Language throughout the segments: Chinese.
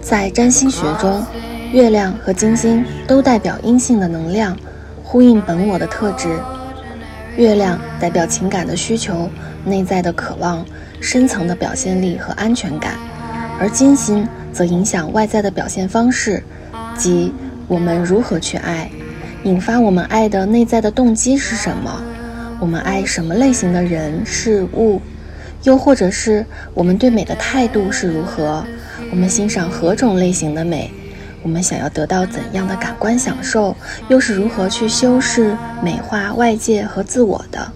在占星学中，月亮和金星都代表阴性的能量，呼应本我的特质。月亮代表情感的需求、内在的渴望、深层的表现力和安全感；而金星则影响外在的表现方式，即我们如何去爱，引发我们爱的内在的动机是什么？我们爱什么类型的人事物？又或者是我们对美的态度是如何。我们欣赏何种类型的美？我们想要得到怎样的感官享受？又是如何去修饰、美化外界和自我的？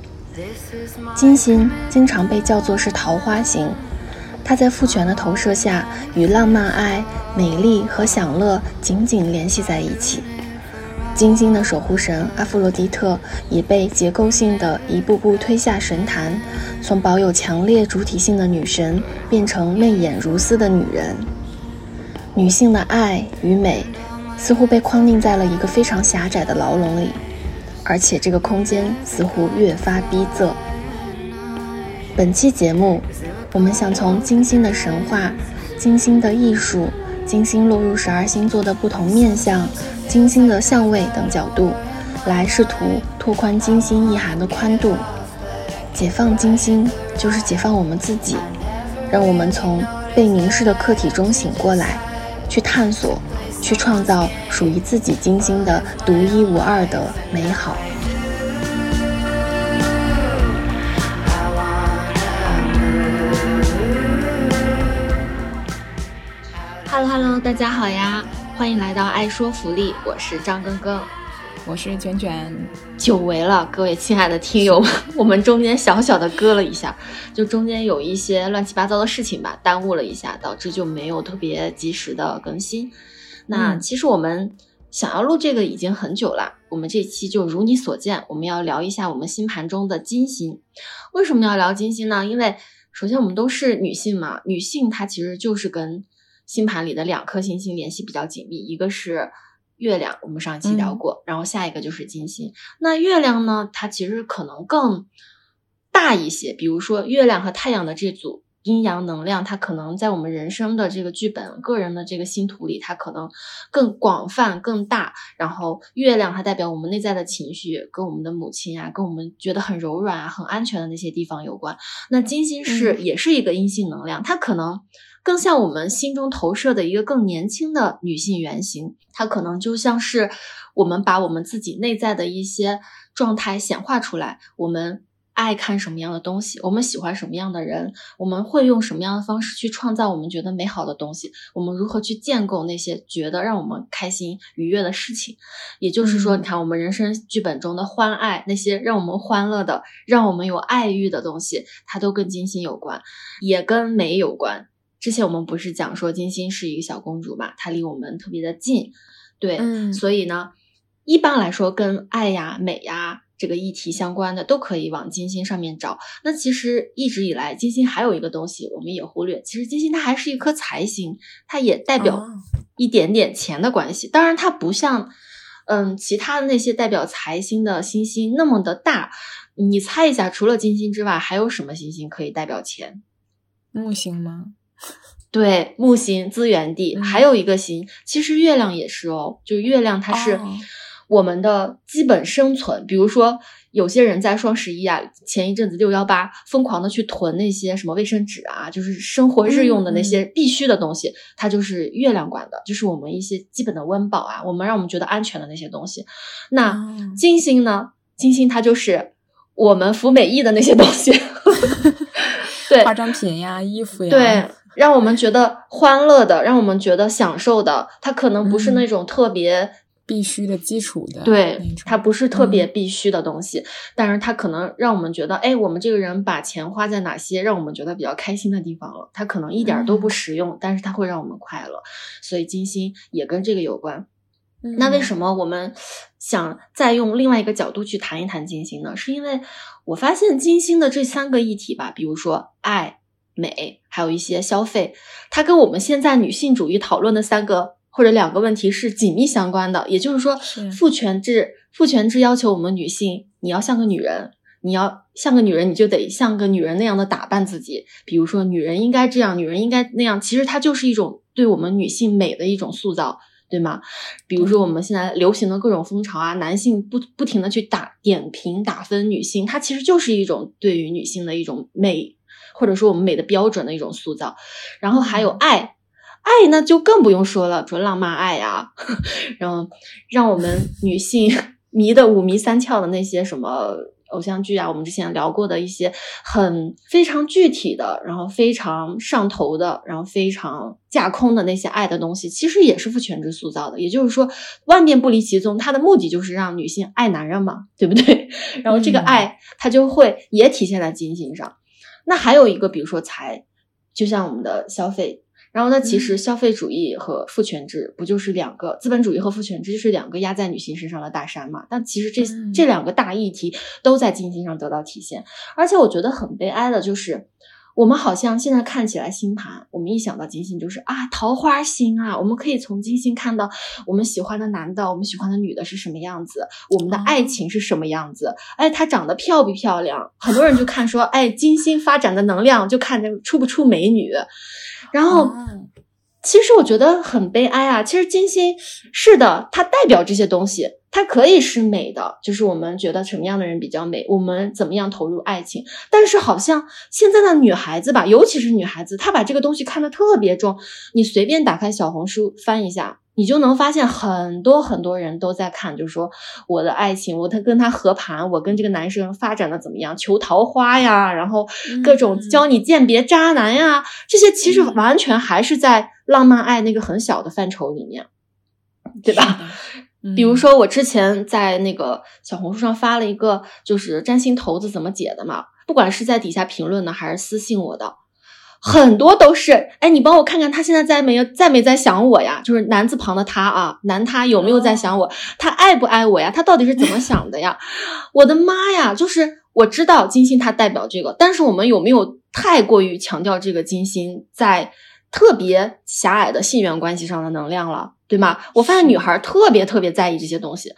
金星经常被叫做是桃花星，它在父权的投射下，与浪漫、爱、美丽和享乐紧紧联系在一起。金星的守护神阿芙洛狄特也被结构性的一步步推下神坛，从保有强烈主体性的女神变成媚眼如丝的女人。女性的爱与美似乎被框定在了一个非常狭窄的牢笼里，而且这个空间似乎越发逼仄。本期节目，我们想从金星的神话、金星的艺术、金星落入十二星座的不同面相。金星的相位等角度，来试图拓宽金星意涵的宽度。解放金星，就是解放我们自己，让我们从被凝视的客体中醒过来，去探索，去创造属于自己金星的独一无二的美好。Hello Hello，大家好呀。欢迎来到爱说福利，我是张根根，我是卷卷，久违了，各位亲爱的听友，我们中间小小的割了一下，就中间有一些乱七八糟的事情吧，耽误了一下，导致就没有特别及时的更新。那其实我们想要录这个已经很久了，我们这期就如你所见，我们要聊一下我们星盘中的金星。为什么要聊金星呢？因为首先我们都是女性嘛，女性她其实就是跟。星盘里的两颗星星联系比较紧密，一个是月亮，我们上一期聊过，然后下一个就是金星。那月亮呢？它其实可能更大一些，比如说月亮和太阳的这组阴阳能量，它可能在我们人生的这个剧本、个人的这个星图里，它可能更广泛、更大。然后月亮它代表我们内在的情绪，跟我们的母亲啊，跟我们觉得很柔软啊、很安全的那些地方有关。那金星是也是一个阴性能量，它可能。更像我们心中投射的一个更年轻的女性原型，它可能就像是我们把我们自己内在的一些状态显化出来。我们爱看什么样的东西，我们喜欢什么样的人，我们会用什么样的方式去创造我们觉得美好的东西，我们如何去建构那些觉得让我们开心愉悦的事情。也就是说，你看我们人生剧本中的欢爱，那些让我们欢乐的、让我们有爱欲的东西，它都跟金星有关，也跟美有关。之前我们不是讲说金星是一个小公主嘛，她离我们特别的近，对，所以呢，一般来说跟爱呀、美呀这个议题相关的，都可以往金星上面找。那其实一直以来，金星还有一个东西我们也忽略，其实金星它还是一颗财星，它也代表一点点钱的关系。当然，它不像嗯其他的那些代表财星的星星那么的大。你猜一下，除了金星之外，还有什么星星可以代表钱？木星吗？对，木星资源地，还有一个星，其实月亮也是哦。就月亮，它是我们的基本生存。比如说，有些人在双十一啊，前一阵子六幺八，疯狂的去囤那些什么卫生纸啊，就是生活日用的那些必须的东西，它就是月亮管的，就是我们一些基本的温饱啊，我们让我们觉得安全的那些东西。那金星呢？金星它就是我们服美役的那些东西。对，化妆品呀，衣服呀，对，让我们觉得欢乐的，让我们觉得享受的，它可能不是那种特别必须的基础的，对，它不是特别必须的东西，但是它可能让我们觉得，哎，我们这个人把钱花在哪些让我们觉得比较开心的地方了？它可能一点都不实用，但是它会让我们快乐，所以金星也跟这个有关。那为什么我们想再用另外一个角度去谈一谈金星呢？是因为我发现金星的这三个议题吧，比如说爱、美，还有一些消费，它跟我们现在女性主义讨论的三个或者两个问题是紧密相关的。也就是说，父权制，父权制要求我们女性，你要像个女人，你要像个女人，你就得像个女人那样的打扮自己。比如说，女人应该这样，女人应该那样。其实它就是一种对我们女性美的一种塑造，对吗？比如说我们现在流行的各种风潮啊，男性不不停的去打点评打分女性，它其实就是一种对于女性的一种美，或者说我们美的标准的一种塑造。然后还有爱。爱那就更不用说了，纯浪漫爱呀，然后让我们女性迷的五迷三窍的那些什么偶像剧啊，我们之前聊过的一些很非常具体的，然后非常上头的，然后非常架空的那些爱的东西，其实也是父权制塑造的。也就是说，万变不离其宗，它的目的就是让女性爱男人嘛，对不对？然后这个爱它就会也体现在金星上。那还有一个，比如说财，就像我们的消费。然后，呢其实消费主义和父权制不就是两个资本主义和父权制就是两个压在女性身上的大山嘛？但其实这这两个大议题都在经济上得到体现。而且我觉得很悲哀的就是，我们好像现在看起来星盘，我们一想到金星就是啊桃花星啊，我们可以从金星看到我们喜欢的男的、我们喜欢的女的是什么样子，我们的爱情是什么样子。哎，他长得漂不漂亮？很多人就看说，哎，金星发展的能量就看着出不出美女。然后，其实我觉得很悲哀啊。其实金星是的，它代表这些东西，它可以是美的，就是我们觉得什么样的人比较美，我们怎么样投入爱情。但是好像现在的女孩子吧，尤其是女孩子，她把这个东西看得特别重。你随便打开小红书翻一下。你就能发现很多很多人都在看，就是说我的爱情，我他跟他和盘，我跟这个男生发展的怎么样，求桃花呀，然后各种教你鉴别渣男呀，这些其实完全还是在浪漫爱那个很小的范畴里面，对吧？比如说我之前在那个小红书上发了一个，就是占星骰子怎么解的嘛，不管是在底下评论的还是私信我的。很多都是，哎，你帮我看看他现在在没有在没在想我呀？就是男字旁的他啊，男他有没有在想我？他爱不爱我呀？他到底是怎么想的呀？我的妈呀！就是我知道金星它代表这个，但是我们有没有太过于强调这个金星在特别狭隘的性缘关系上的能量了，对吗？我发现女孩特别特别在意这些东西。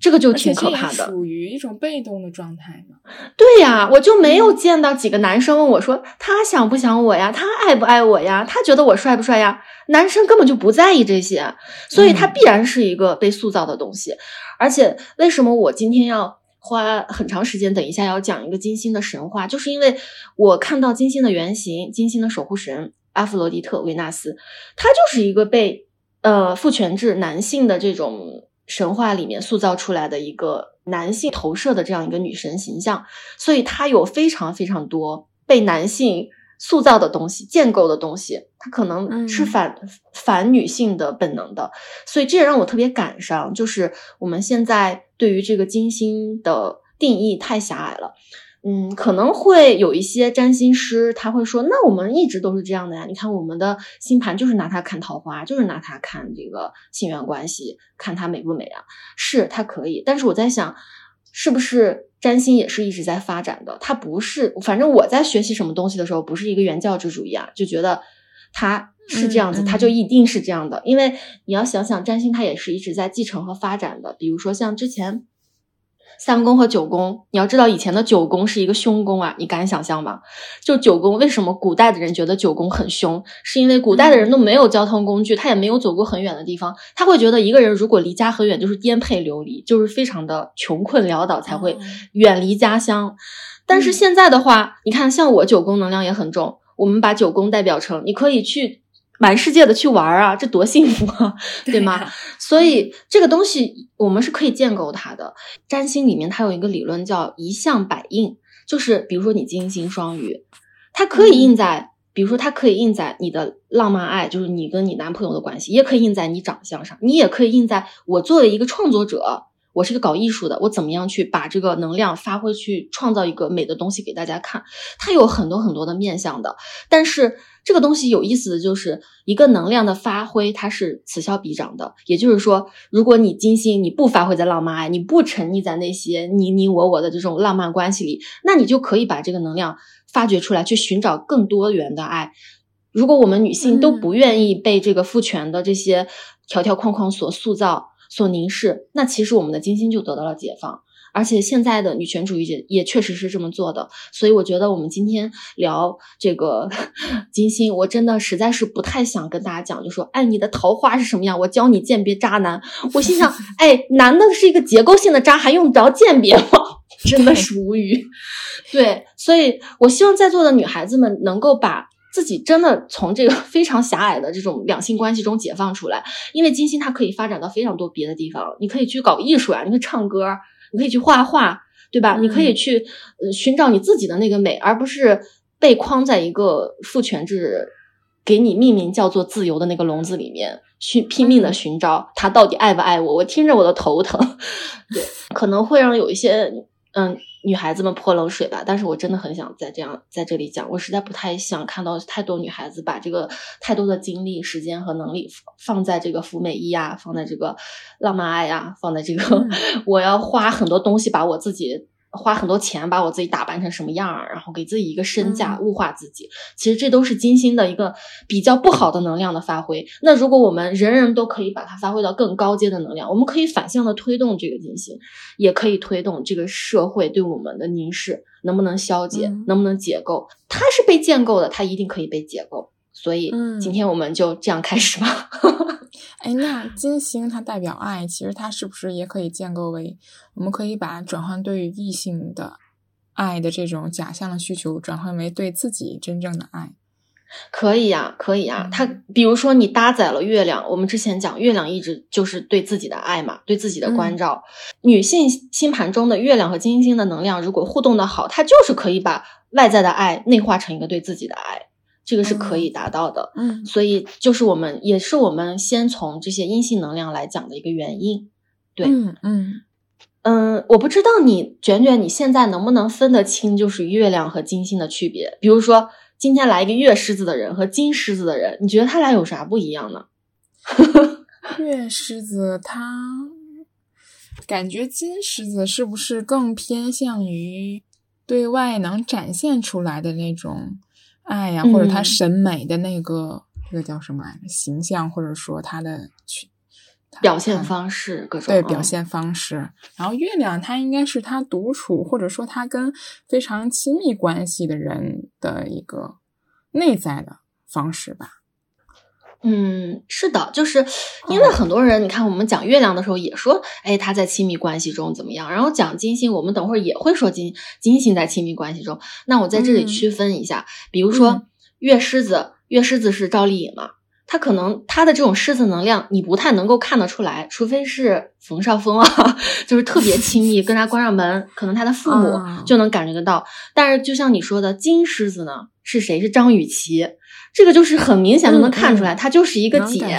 这个就挺可怕的，属于一种被动的状态嘛。对呀，我就没有见到几个男生问我说他想不想我呀，他爱不爱我呀，他觉得我帅不帅呀？男生根本就不在意这些，所以他必然是一个被塑造的东西。而且为什么我今天要花很长时间，等一下要讲一个金星的神话，就是因为我看到金星的原型，金星的守护神阿弗罗狄特维纳斯，他就是一个被呃父权制男性的这种。神话里面塑造出来的一个男性投射的这样一个女神形象，所以她有非常非常多被男性塑造的东西、建构的东西，她可能是反反女性的本能的，所以这也让我特别感伤，就是我们现在对于这个金星的定义太狭隘了。嗯，可能会有一些占星师他会说，那我们一直都是这样的呀。你看我们的星盘就是拿它看桃花，就是拿它看这个性缘关系，看它美不美啊？是它可以，但是我在想，是不是占星也是一直在发展的？它不是，反正我在学习什么东西的时候，不是一个原教旨主义啊，就觉得它是这样子，它就一定是这样的。因为你要想想，占星它也是一直在继承和发展的。比如说像之前。三宫和九宫，你要知道以前的九宫是一个凶宫啊，你敢想象吗？就九宫为什么古代的人觉得九宫很凶？是因为古代的人都没有交通工具，他也没有走过很远的地方，他会觉得一个人如果离家很远，就是颠沛流离，就是非常的穷困潦倒才会远离家乡。但是现在的话，你看像我九宫能量也很重，我们把九宫代表成你可以去。满世界的去玩啊，这多幸福啊，对吗？所以这个东西我们是可以建构它的。占星里面它有一个理论叫一象百应，就是比如说你金星双鱼，它可以印在，比如说它可以印在你的浪漫爱，就是你跟你男朋友的关系，也可以印在你长相上，你也可以印在我作为一个创作者。我是个搞艺术的，我怎么样去把这个能量发挥，去创造一个美的东西给大家看？它有很多很多的面向的，但是这个东西有意思的就是一个能量的发挥，它是此消彼长的。也就是说，如果你金星你不发挥在浪漫爱，你不沉溺在那些你你我我的这种浪漫关系里，那你就可以把这个能量发掘出来，去寻找更多元的爱。如果我们女性都不愿意被这个父权的这些条条框框所塑造。所凝视，那其实我们的金星就得到了解放。而且现在的女权主义者也确实是这么做的，所以我觉得我们今天聊这个 金星，我真的实在是不太想跟大家讲，就说哎，你的桃花是什么样，我教你鉴别渣男。我心想，哎，男的是一个结构性的渣，还用着鉴别吗？真的是无语。对，所以我希望在座的女孩子们能够把自己真的从这个 非常狭隘的这种两性关系中解放出来，因为金星它可以发展到非常多别的地方，你可以去搞艺术啊，你可以唱歌。你可以去画画，对吧？你可以去呃寻找你自己的那个美，而不是被框在一个父权制给你命名叫做自由的那个笼子里面，去拼命的寻找他到底爱不爱我。我听着我的头疼，对，可能会让有一些嗯。女孩子们泼冷水吧，但是我真的很想在这样在这里讲，我实在不太想看到太多女孩子把这个太多的精力、时间和能力放在这个服美役啊，放在这个浪漫爱呀，放在这个 我要花很多东西把我自己。花很多钱把我自己打扮成什么样儿，然后给自己一个身价，物化自己。其实这都是金星的一个比较不好的能量的发挥。那如果我们人人都可以把它发挥到更高阶的能量，我们可以反向的推动这个金星，也可以推动这个社会对我们的凝视能不能消解，能不能解构。它是被建构的，它一定可以被解构。所以今天我们就这样开始吧。哎，那金星它代表爱，其实它是不是也可以建构为，我们可以把转换对于异性的爱的这种假象的需求，转换为对自己真正的爱？可以呀，可以呀。它比如说你搭载了月亮，我们之前讲月亮一直就是对自己的爱嘛，对自己的关照。女性星盘中的月亮和金星的能量如果互动的好，它就是可以把外在的爱内化成一个对自己的爱。这个是可以达到的，嗯，所以就是我们也是我们先从这些阴性能量来讲的一个原因，对，嗯嗯嗯，我不知道你卷卷你现在能不能分得清就是月亮和金星的区别？比如说今天来一个月狮子的人和金狮子的人，你觉得他俩有啥不一样呢？月狮子他感觉金狮子是不是更偏向于对外能展现出来的那种？爱呀，或者他审美的那个，那个叫什么来着？形象，或者说他的去表现方式，各种对表现方式。然后月亮，它应该是他独处，或者说他跟非常亲密关系的人的一个内在的方式吧。嗯，是的，就是因为很多人，你看我们讲月亮的时候也说，哎，他在亲密关系中怎么样？然后讲金星，我们等会儿也会说金金星在亲密关系中。那我在这里区分一下，比如说月狮子，月狮子是赵丽颖嘛，她可能她的这种狮子能量，你不太能够看得出来，除非是冯绍峰啊，就是特别亲密，跟他关上门，可能他的父母就能感觉得到。但是就像你说的，金狮子呢，是谁？是张雨绮。这个就是很明显就能看出来，她就是一个姐，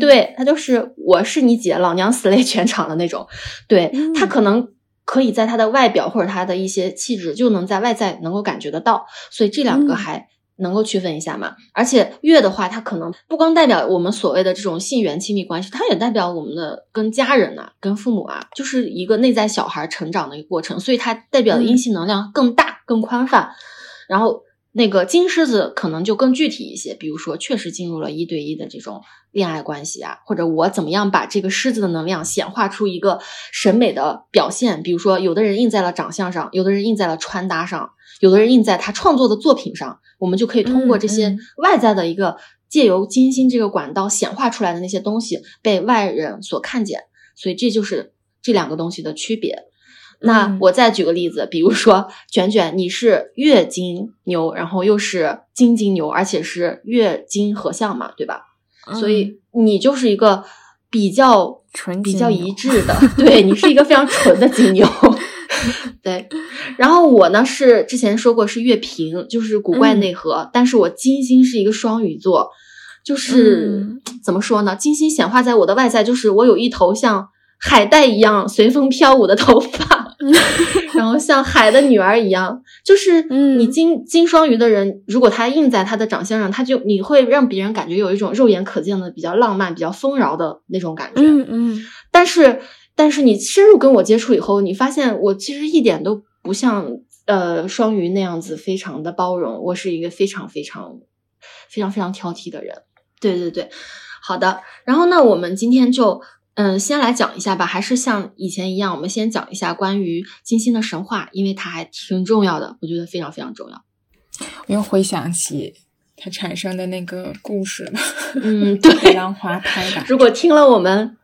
对她就是我是你姐，老娘死累全场的那种。对她可能可以在她的外表或者她的一些气质，就能在外在能够感觉得到，所以这两个还能够区分一下嘛。而且月的话，它可能不光代表我们所谓的这种性缘亲密关系，它也代表我们的跟家人呐、跟父母啊，就是一个内在小孩成长的一个过程，所以它代表的阴性能量更大、更宽泛，然后。那个金狮子可能就更具体一些，比如说确实进入了一对一的这种恋爱关系啊，或者我怎么样把这个狮子的能量显化出一个审美的表现，比如说有的人印在了长相上，有的人印在了穿搭上，有的人印在他创作的作品上，我们就可以通过这些外在的一个借由金星这个管道显化出来的那些东西被外人所看见，所以这就是这两个东西的区别。那我再举个例子，比如说卷卷，你是月金牛，然后又是金金牛，而且是月金合相嘛，对吧？所以你就是一个比较纯、比较一致的，对你是一个非常纯的金牛。对，然后我呢是之前说过是月平，就是古怪内核，但是我金星是一个双鱼座，就是怎么说呢？金星显化在我的外在，就是我有一头像海带一样随风飘舞的头发。然后像海的女儿一样，就是你金金双鱼的人，如果他印在他的长相上，他就你会让别人感觉有一种肉眼可见的比较浪漫、比较丰饶的那种感觉。嗯嗯。但是但是你深入跟我接触以后，你发现我其实一点都不像呃双鱼那样子非常的包容，我是一个非常非常非常非常挑剔的人。对对对，好的。然后呢，我们今天就。嗯，先来讲一下吧，还是像以前一样，我们先讲一下关于金星的神话，因为它还挺重要的，我觉得非常非常重要。我又回想起它产生的那个故事了。嗯，对，浪花拍打。如果听了我们，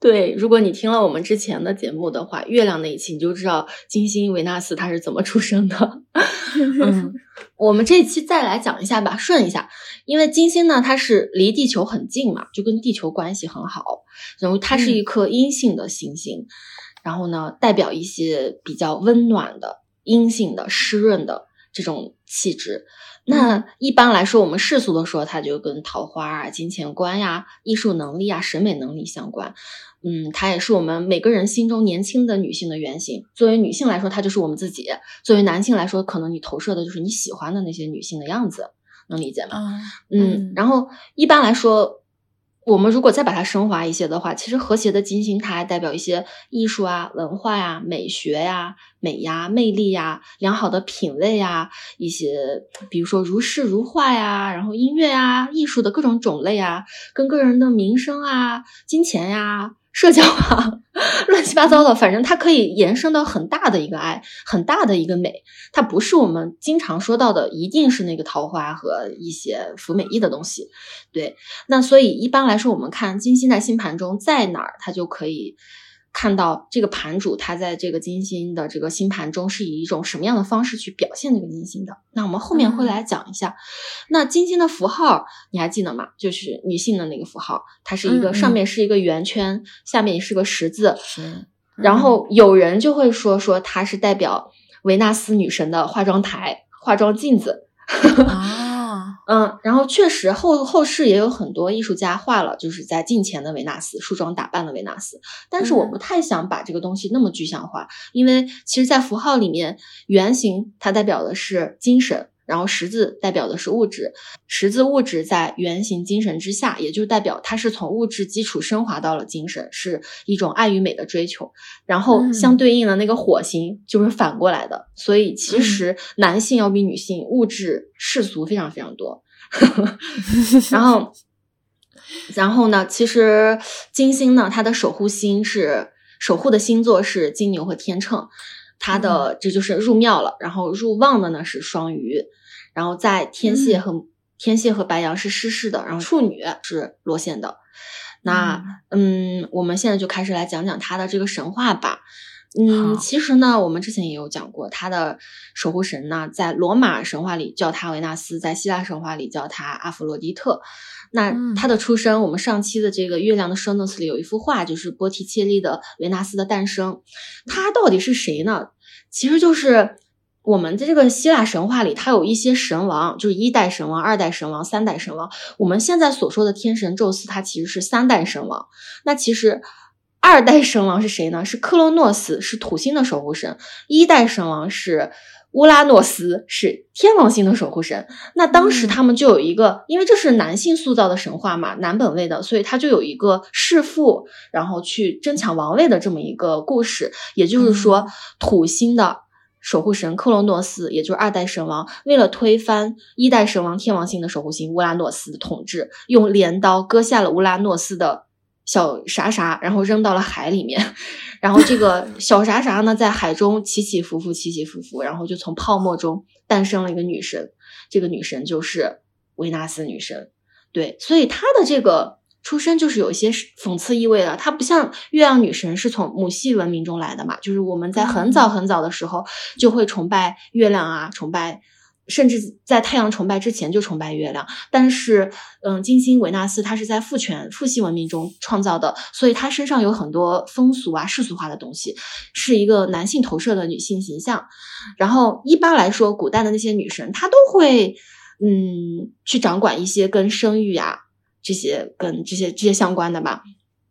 对，如果你听了我们之前的节目的话，月亮那一期你就知道金星维纳斯它是怎么出生的。嗯，我们这期再来讲一下吧，顺一下，因为金星呢，它是离地球很近嘛，就跟地球关系很好，然后它是一颗阴性的行星，然后呢，代表一些比较温暖的、阴性的、湿润的这种气质。那一般来说，我们世俗的说，它就跟桃花啊、金钱观呀、艺术能力啊、审美能力相关。嗯，它也是我们每个人心中年轻的女性的原型。作为女性来说，它就是我们自己；作为男性来说，可能你投射的就是你喜欢的那些女性的样子，能理解吗？嗯，然后一般来说。我们如果再把它升华一些的话，其实和谐的金星它还代表一些艺术啊、文化呀、美学呀、美呀、魅力呀、良好的品味呀，一些比如说如诗如画呀，然后音乐啊、艺术的各种种类啊，跟个人的名声啊、金钱呀。社交啊，乱七八糟的，反正它可以延伸到很大的一个爱，很大的一个美。它不是我们经常说到的，一定是那个桃花和一些服美意的东西。对，那所以一般来说，我们看金星在星盘中在哪儿，它就可以。看到这个盘主，他在这个金星的这个星盘中是以一种什么样的方式去表现这个金星的？那我们后面会来讲一下。那金星的符号你还记得吗？就是女性的那个符号，它是一个上面是一个圆圈，下面是个十字。是然后有人就会说说它是代表维纳斯女神的化妆台、化妆镜子。嗯，然后确实后后世也有很多艺术家画了，就是在镜前的维纳斯，梳妆打扮的维纳斯。但是我不太想把这个东西那么具象化，因为其实，在符号里面，圆形它代表的是精神。然后十字代表的是物质，十字物质在圆形精神之下，也就代表它是从物质基础升华到了精神，是一种爱与美的追求。然后相对应的那个火星就是反过来的，所以其实男性要比女性物质世俗非常非常多。然后，然后呢，其实金星呢，它的守护星是守护的星座是金牛和天秤。它的这就是入庙了，然后入旺的呢是双鱼，然后在天蝎和天蝎和白羊是失势的，然后处女是落陷的。那嗯，我们现在就开始来讲讲他的这个神话吧。嗯，其实呢，我们之前也有讲过，他的守护神呢，在罗马神话里叫他维纳斯，在希腊神话里叫他阿弗洛狄特。那他的出生，我们上期的这个月亮的 n o s 里有一幅画，就是波提切利的维纳斯的诞生。他到底是谁呢？其实就是我们的这个希腊神话里，它有一些神王，就是一代神王、二代神王、三代神王。我们现在所说的天神宙斯，他其实是三代神王。那其实二代神王是谁呢？是克洛诺斯，是土星的守护神。一代神王是。乌拉诺斯是天王星的守护神，那当时他们就有一个，因为这是男性塑造的神话嘛，男本位的，所以他就有一个弑父，然后去争抢王位的这么一个故事。也就是说，土星的守护神克罗诺斯，也就是二代神王，为了推翻一代神王天王星的守护星乌拉诺斯的统治，用镰刀割下了乌拉诺斯的。小啥啥，然后扔到了海里面，然后这个小啥啥呢，在海中起起伏伏，起起伏伏，然后就从泡沫中诞生了一个女神，这个女神就是维纳斯女神。对，所以她的这个出身就是有一些讽刺意味的。她不像月亮女神是从母系文明中来的嘛，就是我们在很早很早的时候就会崇拜月亮啊，崇拜。甚至在太阳崇拜之前就崇拜月亮，但是，嗯，金星维纳斯它是在父权父系文明中创造的，所以它身上有很多风俗啊世俗化的东西，是一个男性投射的女性形象。然后一般来说，古代的那些女神她都会，嗯，去掌管一些跟生育呀这些跟这些这些相关的吧。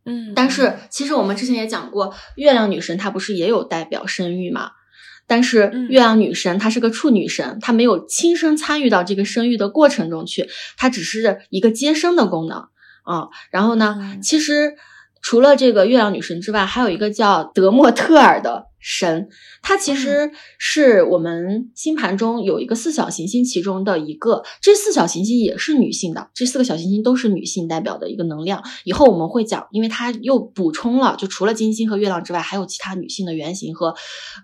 嗯，但是其实我们之前也讲过，月亮女神她不是也有代表生育嘛？但是月亮女神她是个处女神，她没有亲身参与到这个生育的过程中去，她只是一个接生的功能啊。然后呢，其实除了这个月亮女神之外，还有一个叫德莫特尔的神，它其实是我们星盘中有一个四小行星其中的一个，这四小行星也是女性的，这四个小行星都是女性代表的一个能量。以后我们会讲，因为它又补充了，就除了金星和月亮之外，还有其他女性的原型和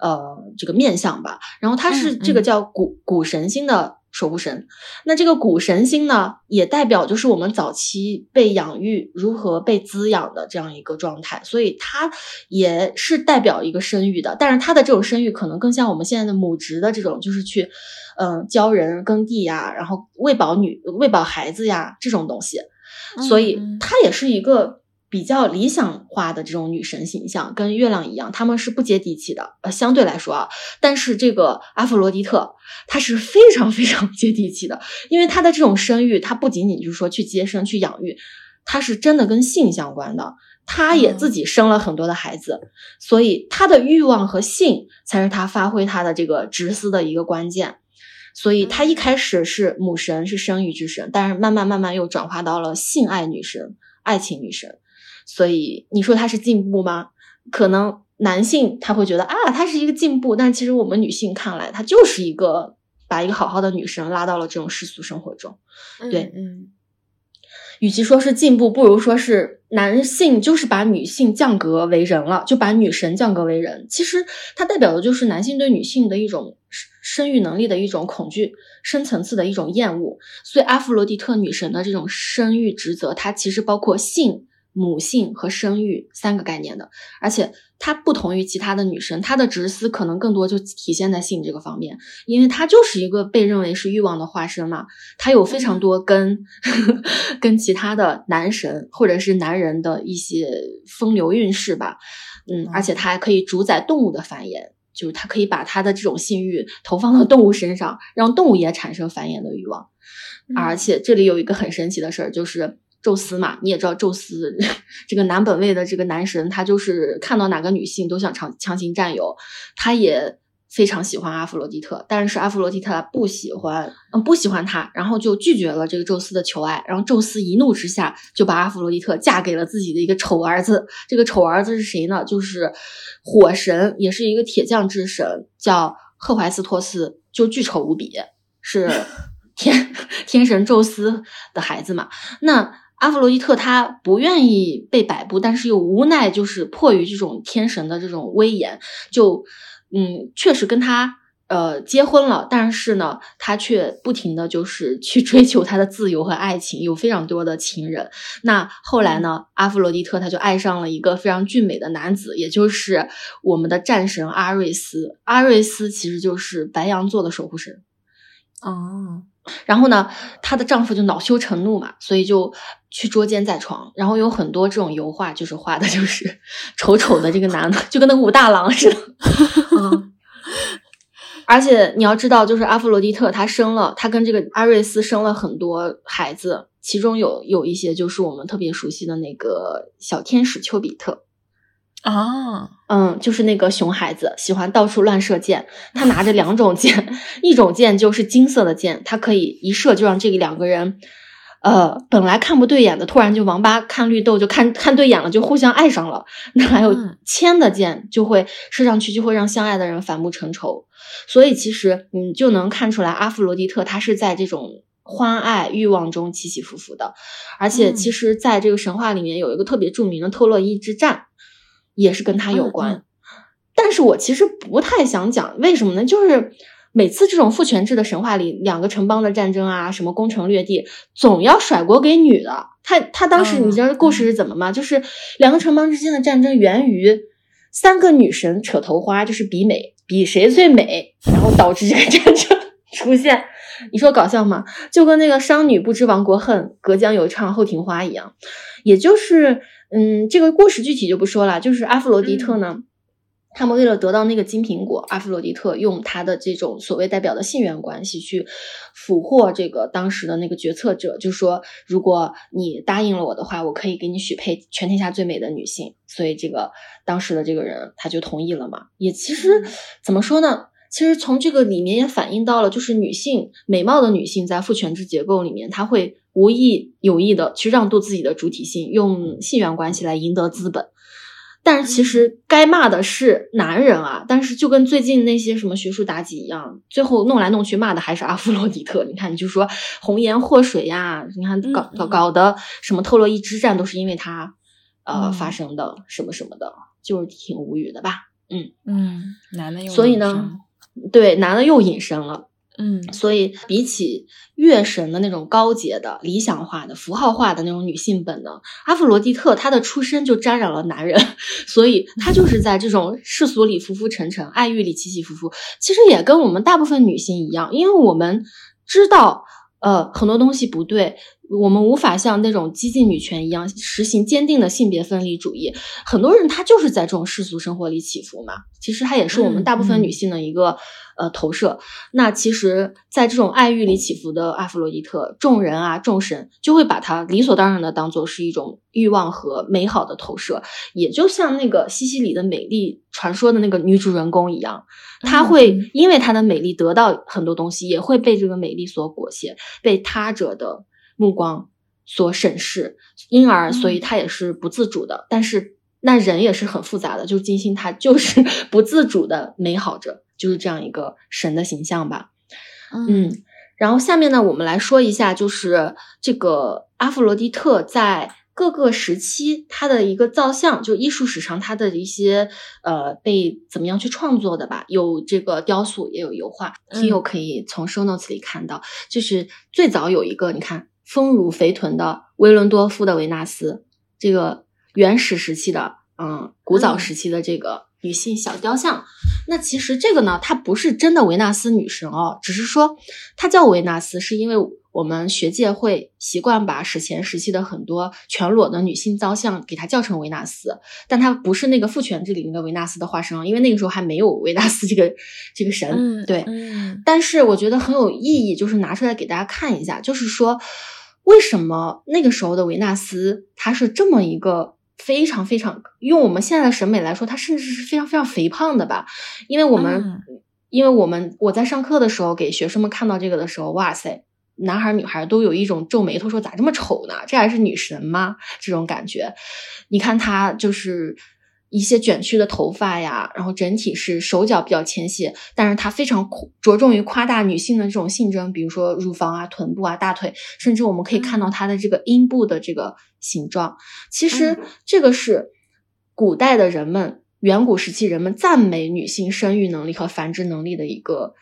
呃这个面相吧。然后它是这个叫古古神星的。守护神，那这个谷神星呢，也代表就是我们早期被养育、如何被滋养的这样一个状态，所以它也是代表一个生育的。但是它的这种生育可能更像我们现在的母职的这种，就是去，嗯，教人耕地呀，然后喂饱女、喂饱孩子呀这种东西，所以它也是一个。比较理想化的这种女神形象，跟月亮一样，他们是不接地气的。呃，相对来说啊，但是这个阿弗罗狄特，她是非常非常接地气的，因为她的这种生育，她不仅仅就是说去接生、去养育，她是真的跟性相关的。她也自己生了很多的孩子，所以她的欲望和性才是她发挥她的这个直司的一个关键。所以她一开始是母神，是生育之神，但是慢慢慢慢又转化到了性爱女神、爱情女神。所以你说它是进步吗？可能男性他会觉得啊，它是一个进步，但其实我们女性看来，它就是一个把一个好好的女生拉到了这种世俗生活中。对，嗯，与其说是进步，不如说是男性就是把女性降格为人了，就把女神降格为人。其实它代表的就是男性对女性的一种生育能力的一种恐惧，深层次的一种厌恶。所以阿弗罗狄特女神的这种生育职责，它其实包括性。母性和生育三个概念的，而且它不同于其他的女生，她的直思可能更多就体现在性这个方面，因为她就是一个被认为是欲望的化身嘛，她有非常多跟 跟其他的男神或者是男人的一些风流韵事吧，嗯，而且它还可以主宰动物的繁衍，就是它可以把它的这种性欲投放到动物身上，让动物也产生繁衍的欲望，而且这里有一个很神奇的事儿，就是。宙斯嘛，你也知道，宙斯 这个男本位的这个男神，他就是看到哪个女性都想强强行占有。他也非常喜欢阿弗罗狄特，但是阿弗罗狄特不喜欢，嗯，不喜欢他，然后就拒绝了这个宙斯的求爱。然后宙斯一怒之下，就把阿弗罗狄特嫁给了自己的一个丑儿子。这个丑儿子是谁呢？就是火神，也是一个铁匠之神，叫赫淮斯托斯，就巨丑无比，是 天天神宙斯的孩子嘛？那。阿弗洛狄特他不愿意被摆布，但是又无奈，就是迫于这种天神的这种威严，就嗯，确实跟他呃结婚了。但是呢，他却不停的就是去追求他的自由和爱情，有非常多的情人。那后来呢，阿弗洛狄特他就爱上了一个非常俊美的男子，也就是我们的战神阿瑞斯。阿瑞斯其实就是白羊座的守护神。哦。然后呢，她的丈夫就恼羞成怒嘛，所以就去捉奸在床。然后有很多这种油画，就是画的就是 丑丑的这个男的，就跟那武大郎似的。嗯，而且你要知道，就是阿弗罗狄特她生了，她跟这个阿瑞斯生了很多孩子，其中有有一些就是我们特别熟悉的那个小天使丘比特。啊，嗯，就是那个熊孩子喜欢到处乱射箭，他拿着两种箭，一种箭就是金色的箭，他可以一射就让这个两个人，呃，本来看不对眼的，突然就王八看绿豆就看看对眼了，就互相爱上了。那还有铅的箭，就会射上去就会让相爱的人反目成仇。所以其实你就能看出来，阿弗罗狄特他是在这种欢爱欲望中起起伏伏的，而且其实在这个神话里面有一个特别著名的特洛伊之战。也是跟他有关，但是我其实不太想讲，为什么呢？就是每次这种父权制的神话里，两个城邦的战争啊，什么攻城略地，总要甩锅给女的。他他当时你知道故事是怎么吗？就是两个城邦之间的战争源于三个女神扯头花，就是比美，比谁最美，然后导致这个战争出现。你说搞笑吗？就跟那个商女不知亡国恨，隔江犹唱后庭花一样，也就是。嗯，这个故事具体就不说了。就是阿弗罗狄特呢，他们为了得到那个金苹果，阿弗罗狄特用他的这种所谓代表的性缘关系去俘获这个当时的那个决策者，就说如果你答应了我的话，我可以给你许配全天下最美的女性。所以这个当时的这个人他就同意了嘛。也其实怎么说呢？其实从这个里面也反映到了，就是女性美貌的女性在父权制结构里面，她会无意有意的去让渡自己的主体性，用性缘关系来赢得资本。但是其实该骂的是男人啊，但是就跟最近那些什么学术妲己一样，最后弄来弄去骂的还是阿芙洛狄特。你看，你就说红颜祸水呀，你看搞搞搞的什么特洛伊之战都是因为他呃发生的什么什么的，就是挺无语的吧？嗯嗯，男的又所以呢，对，男的又隐身了。嗯，所以比起月神的那种高洁的、理想化的、符号化的那种女性本能，阿弗罗狄特她的出身就沾染了男人，所以她就是在这种世俗里浮浮沉沉，爱欲里起起伏伏。其实也跟我们大部分女性一样，因为我们知道，呃，很多东西不对。我们无法像那种激进女权一样实行坚定的性别分离主义。很多人他就是在这种世俗生活里起伏嘛。其实他也是我们大部分女性的一个呃投射。那其实，在这种爱欲里起伏的阿弗洛狄特，众人啊众神就会把他理所当然的当做是一种欲望和美好的投射。也就像那个西西里的美丽传说的那个女主人公一样，她会因为她的美丽得到很多东西，也会被这个美丽所裹挟，被他者的。目光所审视，因而所以他也是不自主的。但是那人也是很复杂的，就是金星他就是 不自主的美好着，就是这样一个神的形象吧。嗯，然后下面呢，我们来说一下，就是这个阿弗罗狄特在各个时期他的一个造像，就艺术史上他的一些呃被怎么样去创作的吧。有这个雕塑，也有油画，听友可以从 show notes 里看到，就是最早有一个，你看。丰乳肥臀的维伦多夫的维纳斯，这个原始时期的，嗯，古早时期的这个女性小雕像。那其实这个呢，它不是真的维纳斯女神哦，只是说它叫维纳斯，是因为我们学界会习惯把史前时期的很多全裸的女性造像给它叫成维纳斯，但它不是那个父权制里那个维纳斯的化身，因为那个时候还没有维纳斯这个这个神。对，但是我觉得很有意义，就是拿出来给大家看一下，就是说。为什么那个时候的维纳斯，她是这么一个非常非常用我们现在的审美来说，她甚至是非常非常肥胖的吧？因为我们，因为我们我在上课的时候给学生们看到这个的时候，哇塞，男孩女孩都有一种皱眉头，说咋这么丑呢？这还是女神吗？这种感觉，你看她就是。一些卷曲的头发呀，然后整体是手脚比较纤细，但是她非常着重于夸大女性的这种性征，比如说乳房啊、臀部啊、大腿，甚至我们可以看到她的这个阴部的这个形状。其实这个是古代的人们，远古时期人们赞美女性生育能力和繁殖能力的一个。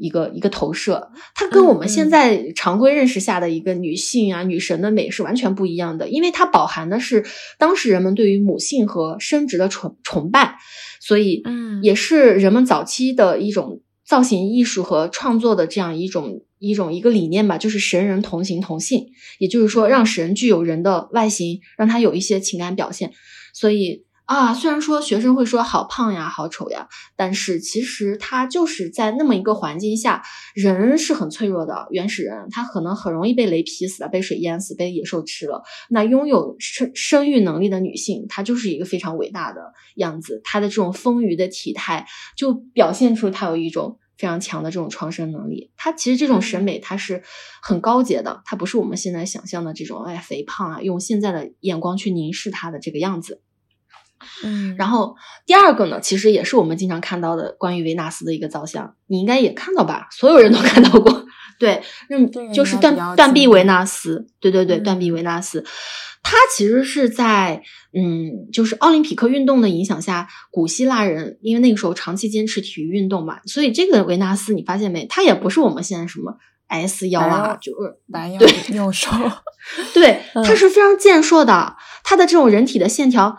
一个一个投射，它跟我们现在常规认识下的一个女性啊、女神的美是完全不一样的，因为它饱含的是当时人们对于母性和生殖的崇崇拜，所以，嗯，也是人们早期的一种造型艺术和创作的这样一种一种一个理念吧，就是神人同形同性，也就是说让神具有人的外形，让他有一些情感表现，所以。啊，虽然说学生会说好胖呀，好丑呀，但是其实他就是在那么一个环境下，人是很脆弱的。原始人他可能很容易被雷劈死了，被水淹死，被野兽吃了。那拥有生生育能力的女性，她就是一个非常伟大的样子。她的这种丰腴的体态，就表现出她有一种非常强的这种创生能力。她其实这种审美，它是很高洁的，它不是我们现在想象的这种哎肥胖啊，用现在的眼光去凝视她的这个样子。嗯，然后第二个呢，其实也是我们经常看到的关于维纳斯的一个造像，你应该也看到吧？所有人都看到过，对，嗯，就是断断臂维纳斯，对对对，断臂维纳斯，它其实是在嗯，就是奥林匹克运动的影响下，古希腊人因为那个时候长期坚持体育运动嘛，所以这个维纳斯你发现没？他也不是我们现在什么 S 腰啊，就是对右手，对，他是非常健硕的，他的这种人体的线条。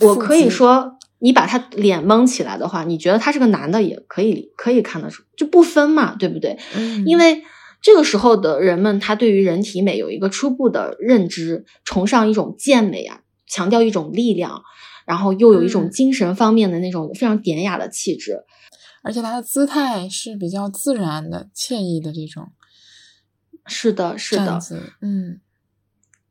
我可以说，你把他脸蒙起来的话，你觉得他是个男的，也可以可以看得出，就不分嘛，对不对？嗯，因为这个时候的人们，他对于人体美有一个初步的认知，崇尚一种健美啊，强调一种力量，然后又有一种精神方面的那种非常典雅的气质，而且他的姿态是比较自然的、惬意的这种。是的，是的，嗯，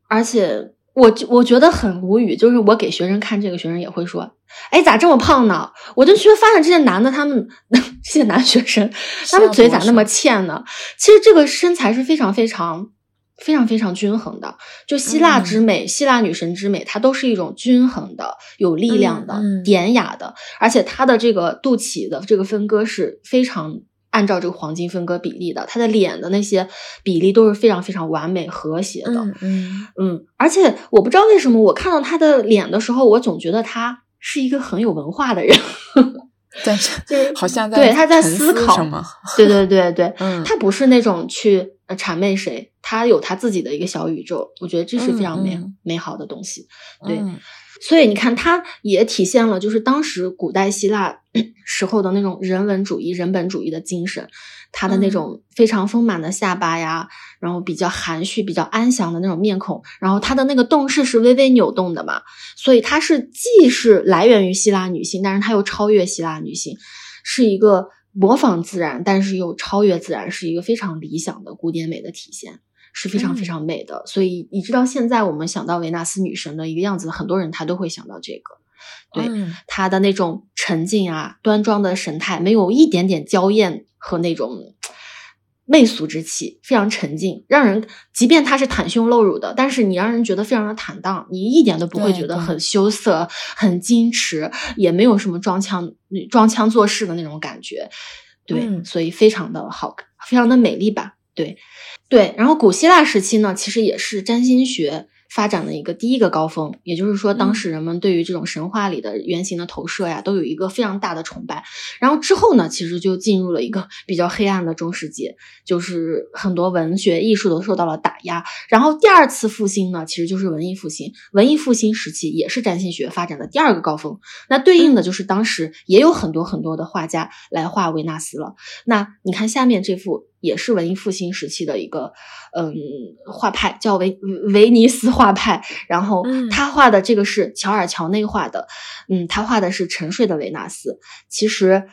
而且。我我觉得很无语，就是我给学生看这个，学生也会说：“哎，咋这么胖呢？”我就觉得发现这些男的，他们 这些男学生，他们嘴咋那么欠呢？其实这个身材是非常非常非常非常均衡的。就希腊之美，希腊女神之美，它都是一种均衡的、有力量的、典雅的，而且它的这个肚脐的这个分割是非常按照这个黄金分割比例的，他的脸的那些比例都是非常非常完美和谐的。嗯嗯，而且我不知道为什么，我看到他的脸的时候，我总觉得他是一个很有文化的人。但是，就好像在对他在思考什么？对对对对，嗯，他不是那种去谄媚谁，他有他自己的一个小宇宙，我觉得这是非常美美好的东西。对，所以你看，它也体现了就是当时古代希腊 时候的那种人文主义、人本主义的精神。他的那种非常丰满的下巴呀，然后比较含蓄、比较安详的那种面孔，然后他的那个动势是微微扭动的嘛，所以他是既是来源于希腊女性，但是他又超越希腊女性，是一个模仿自然，但是又超越自然，是一个非常理想的古典美的体现，是非常非常美的。所以一直到现在，我们想到维纳斯女神的一个样子，很多人他都会想到这个。对她的那种沉静啊、端庄的神态，没有一点点娇艳和那种媚俗之气，非常沉静，让人即便她是袒胸露乳的，但是你让人觉得非常的坦荡，你一点都不会觉得很羞涩、很矜持，也没有什么装腔装腔作势的那种感觉。对，所以非常的好，非常的美丽吧？对，对。然后古希腊时期呢，其实也是占星学。发展的一个第一个高峰，也就是说，当时人们对于这种神话里的原型的投射呀，都有一个非常大的崇拜。然后之后呢，其实就进入了一个 比较黑暗的中世纪，就是很多文学艺术都受到了打压。然后第二次复兴呢，其实就是文艺复兴。文艺复兴时期也是占星学发展的第二个高峰。那对应的就是当时也有很多很多的画家来画维纳斯了。那你看下面这幅。也是文艺复兴时期的一个嗯画派，叫维维尼斯画派。然后他画的这个是乔尔乔内画的，嗯，他画的是沉睡的维纳斯。其实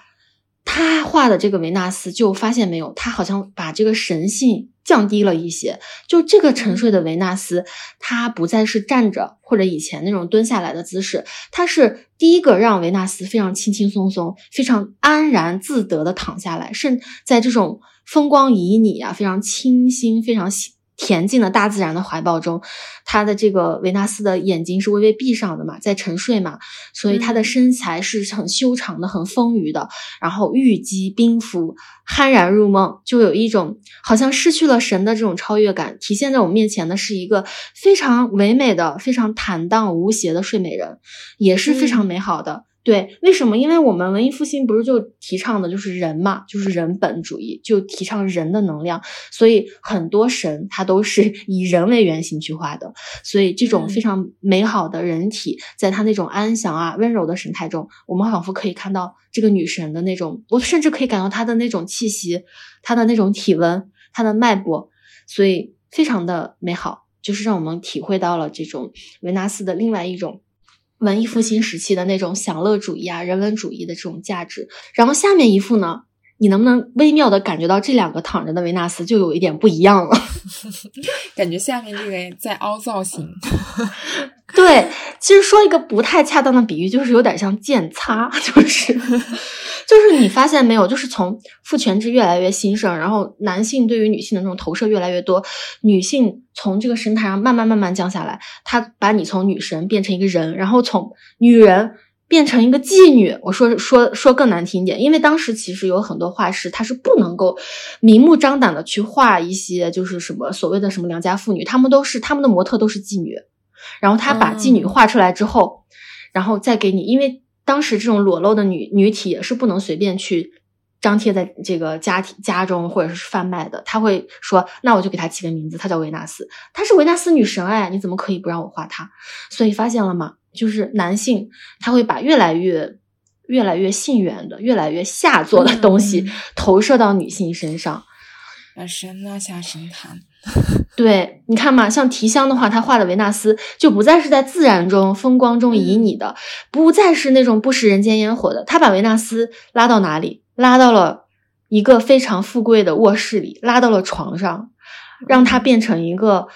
他画的这个维纳斯，就发现没有，他好像把这个神性降低了一些。就这个沉睡的维纳斯，他不再是站着或者以前那种蹲下来的姿势，他是第一个让维纳斯非常轻轻松松、非常安然自得的躺下来，甚在这种。风光旖旎啊，非常清新，非常恬静的大自然的怀抱中，他的这个维纳斯的眼睛是微微闭上的嘛，在沉睡嘛，所以他的身材是很修长的，很丰腴的，然后玉肌冰肤，酣然入梦，就有一种好像失去了神的这种超越感，体现在我们面前的是一个非常唯美的、非常坦荡无邪的睡美人，也是非常美好的。对，为什么？因为我们文艺复兴不是就提倡的就是人嘛，就是人本主义，就提倡人的能量，所以很多神它都是 以人为原型去画的，所以这种非常美好的人体，在他那种安详啊、温柔的神态中，我们仿佛可以看到这个女神的那种，我甚至可以感到她的那种气息，她的那种体温，她的脉搏，所以非常的美好，就是让我们体会到了这种维纳斯的另外一种。文艺复兴时期的那种享乐主义啊，人文主义的这种价值。然后下面一幅呢，你能不能微妙的感觉到这两个躺着的维纳斯就有一点不一样了？感觉下面这个在凹造型。对，其实说一个不太恰当的比喻，就是有点像剑擦，就是，就是你发现没有，就是从父权制越来越兴盛，然后男性对于女性的那种投射越来越多，女性从这个神坛上慢慢慢慢降下来，他把你从女神变成一个人，然后从女人变成一个妓女。我说说说更难听一点，因为当时其实有很多画师，他是不能够明目张胆的去画一些就是什么所谓的什么良家妇女，他们都是他们的模特都是妓女。然后他把妓女画出来之后，然后再给你，因为当时这种裸露的女女体也是不能随便去张贴在这个家庭家中或者是贩卖的。他会说：“那我就给她起个名字，她叫维纳斯，她是维纳斯女神哎，你怎么可以不让我画她？”所以发现了吗？就是男性他会把越来越、越来越性缘的、越来越下作的东西投射到女性身上，把神拉下神坛。对，你看嘛，像提香的话，他画的维纳斯就不再是在自然中、风光中旖旎的，不再是那种不食人间烟火的。他把维纳斯拉到哪里？拉到了一个非常富贵的卧室里，拉到了床上，让他变成一个，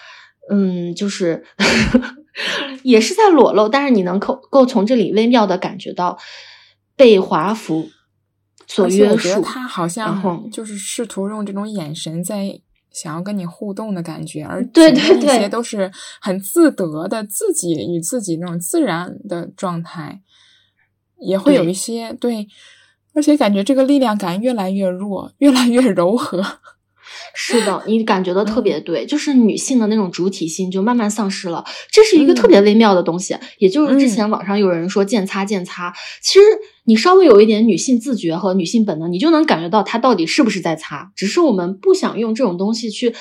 嗯，就是 也是在裸露，但是你能够够从这里微妙的感觉到被华服所约束。他好像就是试图用这种眼神在。想要跟你互动的感觉，而对对对，那些都是很自得的，自己与自己那种自然的状态，也会有一些对，而且感觉这个力量感越来越弱，越来越柔和。是的，你感觉的特别对，就是女性的那种主体性就慢慢丧失了，这是一个特别微妙的东西。也就是之前网上有人说见擦见擦，其实你稍微有一点女性自觉和女性本能，你就能感觉到她到底是不是在擦，只是我们不想用这种东西去。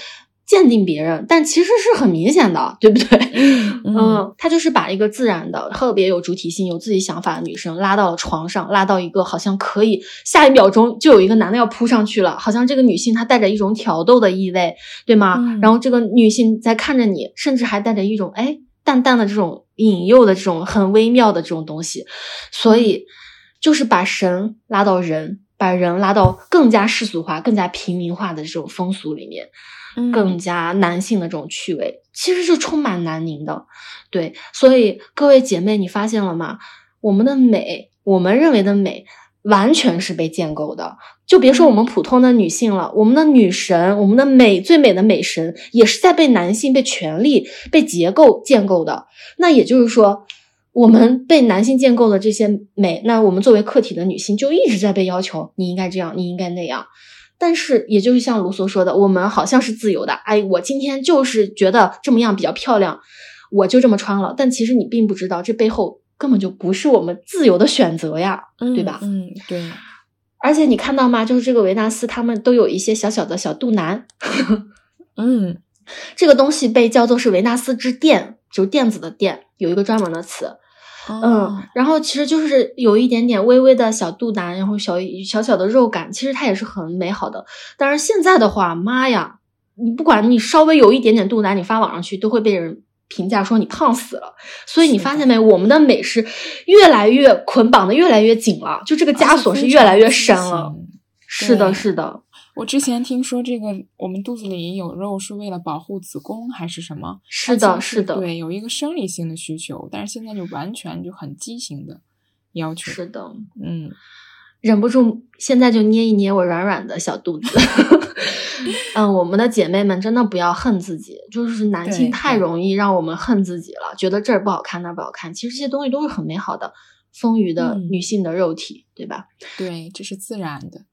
鉴定别人，但其实是很明显的，对不对？嗯，他就是把一个自然的、特别有主体性、有自己想法的女生拉到了床上，拉到一个好像可以下一秒钟就有一个男的要扑上去了，好像这个女性她带着一种挑逗的意味，对吗？然后这个女性在看着你，甚至还带着一种哎淡淡的这种引诱的这种很微妙的这种东西，所以就是把神拉到人，把人拉到更加世俗化、更加平民化的这种风俗里面。更加男性的这种趣味，其实是充满南宁的，对，所以各位姐妹，你发现了吗？我们的美，我们认为的美，完全是被建构的。就别说我们普通的女性了，我们的女神，我们的美最美的美神，也是在被男性、被权力、被结构建构的。那也就是说，我们被男性建构的这些美，那我们作为客体的女性，就一直在被要求，你应该这样，你应该那样。但是，也就是像卢梭说的，我们好像是自由的。哎，我今天就是觉得这么样比较漂亮，我就这么穿了。但其实你并不知道，这背后根本就不是我们自由的选择呀，对吧？嗯，对。而且你看到吗？就是这个维纳斯，他们都有一些小小的小肚腩。嗯，这个东西被叫做是维纳斯之垫，就是垫子的垫，有一个专门的词。嗯，然后其实就是有一点点微微的小肚腩，然后小小小的肉感，其实它也是很美好的。但是现在的话，妈呀，你不管你稍微有一点点肚腩，你发网上去都会被人评价说你胖死了。所以你发现没，我们的美是越来越捆绑的越来越紧了，就这个枷锁是越来越深了。是的，是的。我之前听说这个，我们肚子里有肉是为了保护子宫还是什么？是的，是的，对，有一个生理性的需求，但是现在就完全就很畸形的要求。是的，嗯，忍不住现在就捏一捏我软软的小肚子。嗯，我们的姐妹们真的不要恨自己，就是男性太容易让我们恨自己了，觉得这儿不好看那儿不好看，其实这些东西都是很美好的，丰腴的女性的肉体，对吧？对，这是自然的。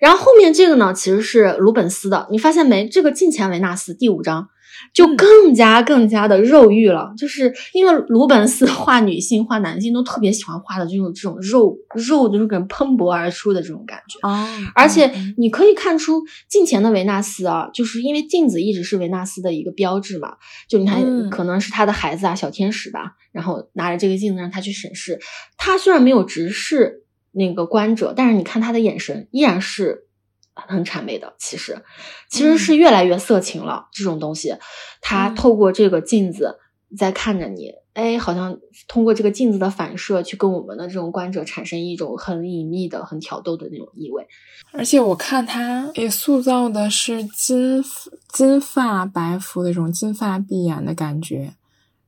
然后后面这个呢，其实是鲁本斯的，你发现没？这个近前维纳斯第五章就更加更加的肉欲了，就是因为鲁本斯画女性、画男性都特别喜欢画的这种这种肉肉的这种喷薄而出的这种感觉啊。而且你可以看出近前的维纳斯啊，就是因为镜子一直是维纳斯的一个标志嘛，就你看可能是他的孩子啊，小天使吧，然后拿着这个镜子让他去审视，他虽然没有直视。那个观者，但是你看他的眼神依然是很谄媚的。其实，其实是越来越色情了。这种东西，他透过这个镜子在看着你，哎，好像通过这个镜子的反射去跟我们的这种观者产生一种很隐秘的、很挑逗的那种意味。而且我看他也塑造的是金金发白肤的这种金发碧眼的感觉，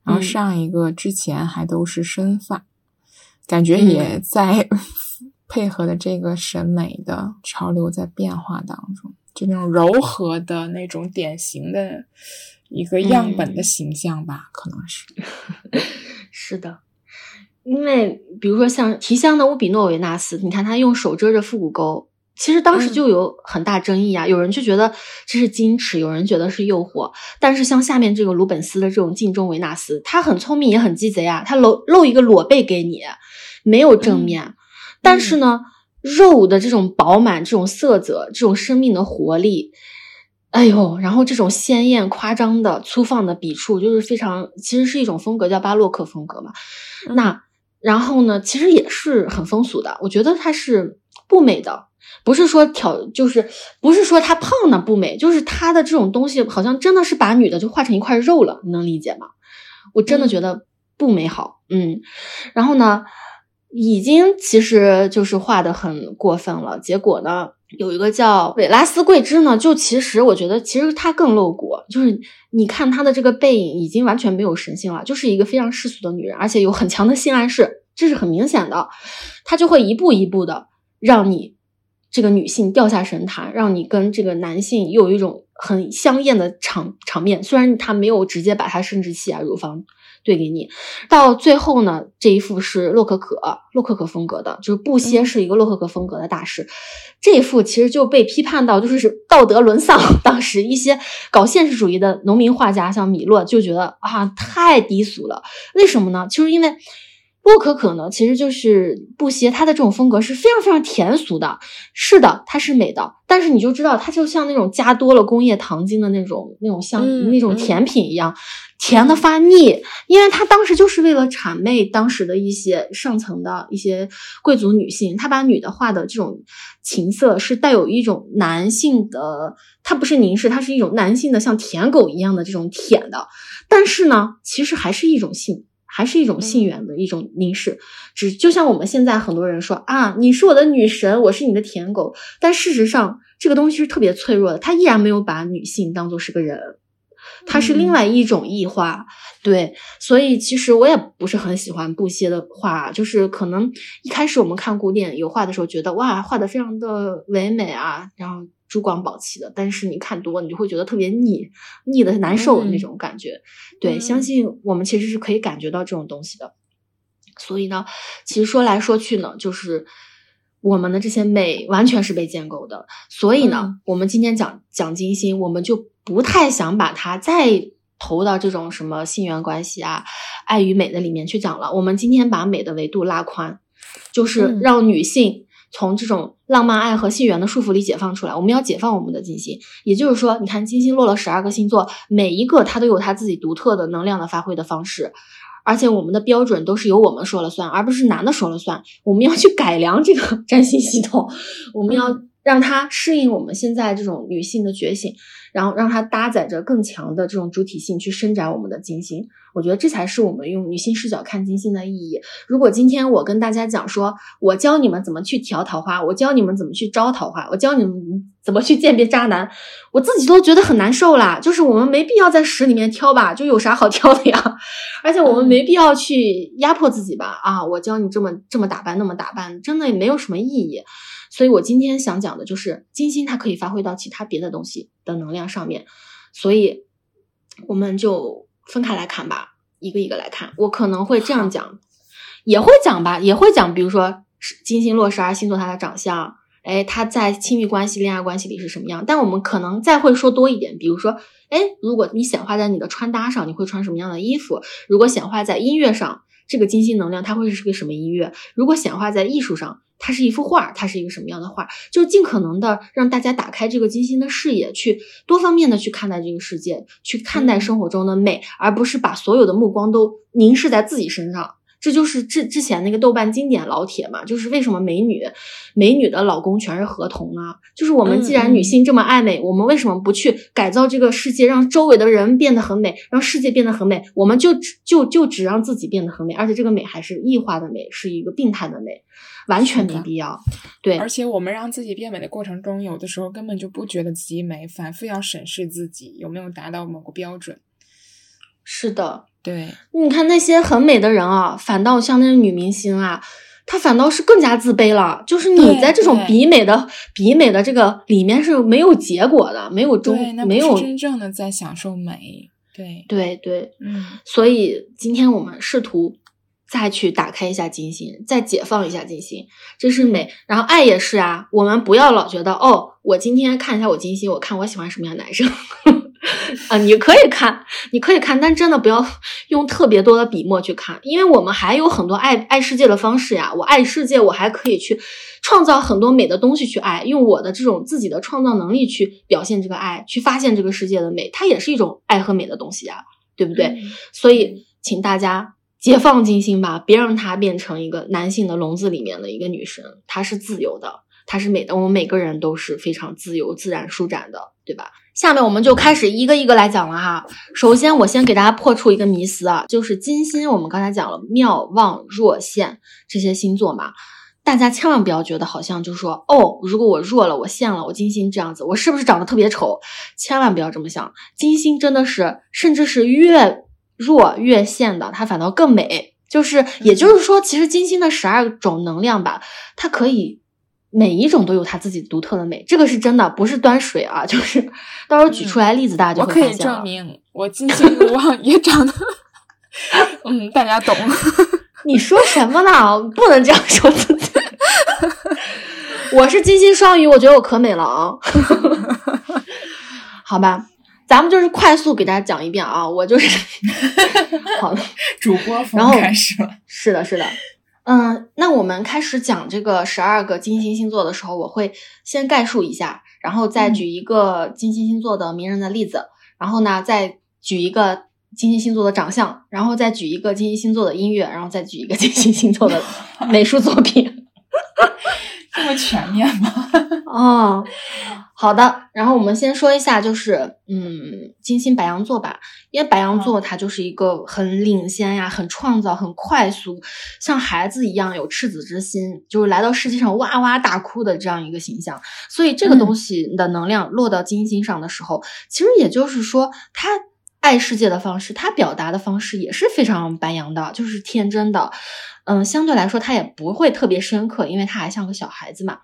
然后上一个之前还都是深发，感觉也在。配合的这个审美的潮流在变化当中，就那种柔和的那种典型的一个样本的形象吧，可能是。是的，因为比如说像提香的乌比诺维纳斯，你看他用手遮着腹股沟，其实当时就有很大争议啊，有人就觉得这是矜持，有人觉得是诱惑。但是像下面这个鲁本斯的这种镜中维纳斯，他很聪明也很鸡贼啊，他露露一个裸背给你，没有正面。但是呢，肉的这种饱满、这种色泽、这种生命的活力，哎呦，然后这种鲜艳、夸张的、粗放的笔触，就是非常，其实是一种风格，叫巴洛克风格嘛。那然后呢，其实也是很风俗的。我觉得它是不美的，不是说挑，就是不是说她胖呢不美，就是她的这种东西好像真的是把女的就画成一块肉了，你能理解吗？我真的觉得不美好。嗯，然后呢？已经其实就是画的很过分了，结果呢，有一个叫韦拉斯桂枝呢，就其实我觉得其实她更露骨，就是你看她的这个背影已经完全没有神性了，就是一个非常世俗的女人，而且有很强的性暗示，这是很明显的，她就会一步一步的让你这个女性掉下神坛，让你跟这个男性又有一种很香艳的场场面。虽然他没有直接把他生殖器啊、乳房。对给你，到最后呢，这一幅是洛可可，洛可可风格的，就是布歇是一个洛可可风格的大师。这一幅其实就被批判到，就是道德沦丧。当时一些搞现实主义的农民画家，像米勒就觉得啊，太低俗了。为什么呢？就是因为洛可可呢，其实就是布歇，它的这种风格是非常非常甜俗的。是的，它是美的，但是你就知道，它就像那种加多了工业糖精的那种那种香那种甜品一样。甜的发腻，因为他当时就是为了谄媚当时的一些上层的一些贵族女性，他把女的画的这种情色是带有一种男性的，它不是凝视，它是一种男性的像舔狗一样的这种舔的，但是呢，其实还是一种性，还是一种性缘的一种凝视，只就像我们现在很多人说啊，你是我的女神，我是你的舔狗，但事实上这个东西是特别脆弱的，他依然没有把女性当做是个人。它是另外一种异化，对，所以其实我也不是很喜欢布歇的画，就是可能一开始我们看古典油画的时候，觉得哇，画的非常的唯美啊，然后珠光宝气的，但是你看多，你就会觉得特别腻，腻的难受的那种感觉。对，相信我们其实是可以感觉到这种东西的。所以呢，其实说来说去呢，就是我们的这些美完全是被建构的。所以呢，我们今天讲讲金星，我们就。不太想把它再投到这种什么性缘关系啊、爱与美的里面去讲了。我们今天把美的维度拉宽，就是让女性从这种浪漫爱和性缘的束缚里解放出来。我们要解放我们的金星，也就是说，你看金星落了十二个星座，每一个它都有它自己独特的能量的发挥的方式，而且我们的标准都是由我们说了算，而不是男的说了算。我们要去改良这个占星系统，我们要让它适应我们现在这种女性的觉醒。然后让它搭载着更强的这种主体性去伸展我们的金星，我觉得这才是我们用女性视角看金星的意义。如果今天我跟大家讲说，我教你们怎么去调桃花，我教你们怎么去招桃花，我教你们怎么去鉴别渣男，我自己都觉得很难受啦。就是我们没必要在屎里面挑吧，就有啥好挑的呀？而且我们没必要去压迫自己吧？啊，我教你这么这么打扮，那么打扮，真的也没有什么意义。所以我今天想讲的就是金星，它可以发挥到其他别的东西的能量上面，所以我们就分开来看吧，一个一个来看。我可能会这样讲，也会讲吧，也会讲，比如说金星落十二星座，它的长相，哎，它在亲密关系、恋爱关系里是什么样？但我们可能再会说多一点，比如说，哎，如果你显化在你的穿搭上，你会穿什么样的衣服？如果显化在音乐上，这个金星能量它会是个什么音乐？如果显化在艺术上？它是一幅画，它是一个什么样的画？就尽可能的让大家打开这个金星的视野，去多方面的去看待这个世界，去看待生活中的美，而不是把所有的目光都凝视在自己身上。这就是之之前那个豆瓣经典老铁嘛，就是为什么美女美女的老公全是合同啊？就是我们既然女性这么爱美，我们为什么不去改造这个世界，让周围的人变得很美，让世界变得很美？我们就只就就只让自己变得很美，而且这个美还是异化的美，是一个病态的美。完全没必要，对。而且我们让自己变美的过程中，有的时候根本就不觉得自己美，反复要审视自己有没有达到某个标准。是的，对。你看那些很美的人啊，反倒像那些女明星啊，她反倒是更加自卑了。就是你在这种比美的比美的这个里面是没有结果的，没有终，没有真正的在享受美。对，对对，嗯。所以今天我们试图。再去打开一下金星，再解放一下金星，这是美。然后爱也是啊，我们不要老觉得哦，我今天看一下我金星，我看我喜欢什么样的男生啊？你可以看，你可以看，但真的不要 用特别多的笔墨去看，因为我们还有很多爱爱世界的方式呀。我爱世界，我还可以去创造很多美的东西去爱，用我的这种自己的创造能力去表现这个爱，去发现这个世界的美，它也是一种爱和美的东西呀，对不对？所以，请大家。解放金星吧，别让它变成一个男性的笼子里面的一个女神。她是自由的，她是美的。我们每个人都是非常自由、自然、舒展的，对吧？下面我们就开始一个一个来讲了哈。首先，我先给大家破除一个迷思啊，就是金星。我们刚才讲了妙、望若现这些星座嘛，大家千万不要觉得好像就是说，哦，如果我弱了，我现了，我金星这样子，我是不是长得特别丑？千万不要这么想，金星真的是，甚至是越。弱越现的，它反倒更美。就是，也就是说，其实金星的十二种能量吧，它可以每一种都有它自己独特的美，这个是真的，不是端水啊，就是到时候举出来例子，大家就会我可以发现了。证明，我金星无望也长得，嗯，大家懂。你说什么呢？不能这样说自己。我是金星双鱼，我觉得我可美了啊。好吧，咱们就是快速给大家讲一遍啊，我就是好的。主播然开始了。是的，是的，嗯，那我们开始讲这个十二个金星星座的时候，我会先概述一下，然后再嗯举一个金星星座的名人的例子，然后呢，再举一个金星星座的长相，然后再举一个金星星座的音乐，然后再举一个金星星座的美术作品。这么全面吗？哦，好的。然后我们先说一下，就是嗯，金星白羊座吧，因为白羊座它就是一个很领先呀、很创造、很快速，像孩子一样有赤子之心，就是来到世界上哇哇大哭的这样一个形象。所以这个东西的能量落到金星上的时候，其实也就是说，他爱世界的方式，他表达的方式也是非常白羊的，就是天真的。嗯，相对来说，他也不会特别深刻，因为他还像个小孩子嘛。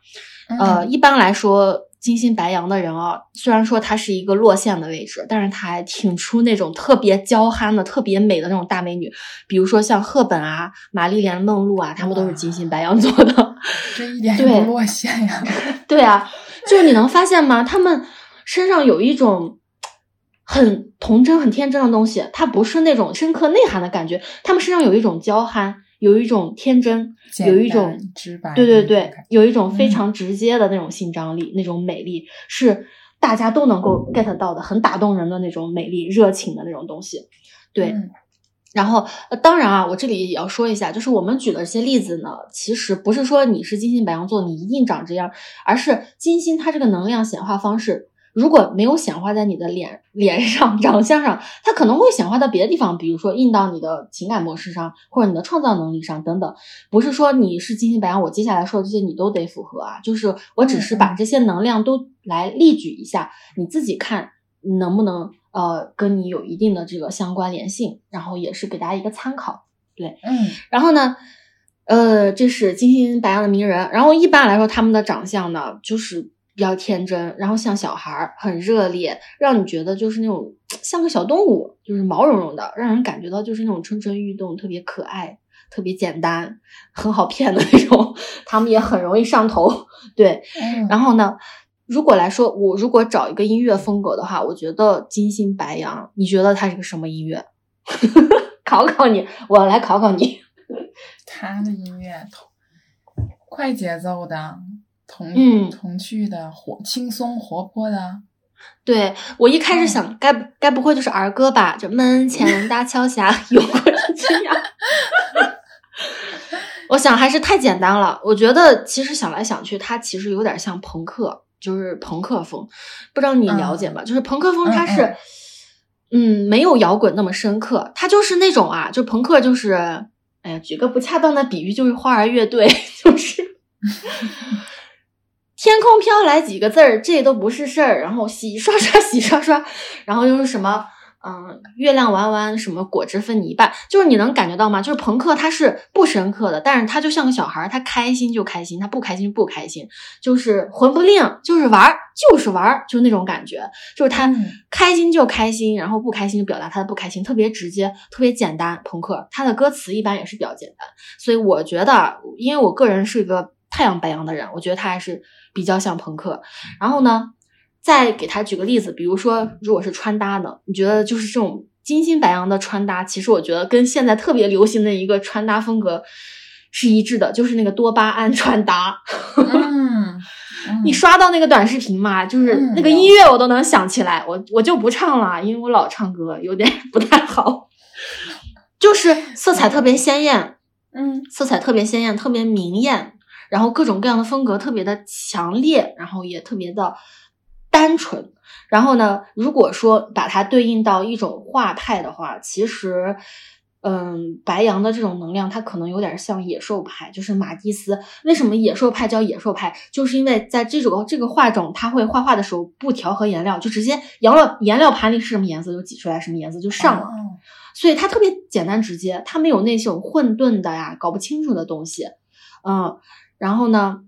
呃，一般来说，金星白羊的人啊，虽然说他是一个落线的位置，但是他还挺出那种特别娇憨的、特别美的那种大美女，比如说像赫本啊、玛丽莲梦露啊，她们都是金星白羊座的。这一点也对不落线呀。对啊，就是你能发现吗？他们身上有一种很童真、很天真的东西，它不是那种深刻内涵的感觉，他们身上有一种娇憨，有一种天真，有一种直白，对对对，有一种非嗯常直接的那种性张力，那种美丽是大家都能够 get 到的，很打动人的那种美丽、热情的那种东西。对，嗯然后，呃，当然啊，我这里也要说一下，就是我们举的这些例子呢，其实不是说你是金星白羊座，你一定长这样，而是金星它这个能量显化方式，如果没有显化在你的脸 脸上、长相上，它可能会显化到别的地方，比如说印到你的情感模式上，或者你的创造能力上等等。不是说你是金星白羊，我接下来说的这些你都得符合啊，就是我只是把这些能量都来例举一下，你自己看能不能呃跟你有一定的这个相关联性，然后也是给大家一个参考。对嗯然后呢，呃，这是金星白羊的名人。然后一般来说，他们的长相呢，就是比较天真，然后像小孩儿，很热烈，让你觉得就是那种像个小动物，就是毛茸茸的，让人感觉到就是那种蠢蠢欲动，特别可爱，特别简单，很好骗的那种。他们也很容易上头，对。嗯，然后呢，如果来说，我如果找一个音乐风格的话，我觉得金星白羊，你觉得它是个什么音乐？考考你，我来考考你。他的音乐快节奏的，童嗯童趣的，活轻松活泼的，对我一开始嗯想，该不该不会就是儿歌吧？就门前大桥下 有过鸡呀。我想还是太简单了。我觉得其实想来想去，它其实有点像朋克，就是朋克风。不知道你了解吗？就是朋克风，它是嗯嗯没有摇滚那么深刻，它就是那种啊，就朋克就是，哎呀，举个不恰当的比喻，就是花儿乐队，就是。天空飘来几个字儿，这都不是事儿。然后洗刷刷，洗刷刷，然后又是什么，嗯，月亮弯弯，什么果汁分你一半，就是你能感觉到吗？就是朋克他是不深刻的，但是他就像个小孩儿，他开心就开心，他不开心就不开心，就是魂不吝，就是玩儿，就是玩儿，就是那种感觉，就是他嗯开心就开心，然后不开心就表达他的不开心，特别直接，特别简单。朋克他的歌词一般也是比较简单，所以我觉得，因为我个人是一个太阳白羊的人，我觉得他还是比较像朋克。然后呢，再给他举个例子，比如说，如果是穿搭呢，你觉得就是这种金星白羊的穿搭，其实我觉得跟现在特别流行的一个穿搭风格是一致的，就是那个多巴胺穿搭。嗯，你刷到那个短视频嘛，就是嗯那个音乐我都能想起来，我我就不唱了，因为我老唱歌，有点不太好。就是色彩特别鲜艳，嗯色彩特别鲜艳，特别明艳，然后各种各样的风格特别的强烈，然后也特别的单纯。然后呢，如果说把它对应到一种画派的话，其实，嗯，白羊的这种能量，它可能有点像野兽派，就是马蒂斯。为什么野兽派叫野兽派？就是因为在这种这个画种，他会画画的时候不调和颜料，就直接颜料颜料盘里是什么颜色就挤出来什么颜色就上了。哦所以它特别简单直接，它没有那种混沌的呀、搞不清楚的东西。嗯，然后呢，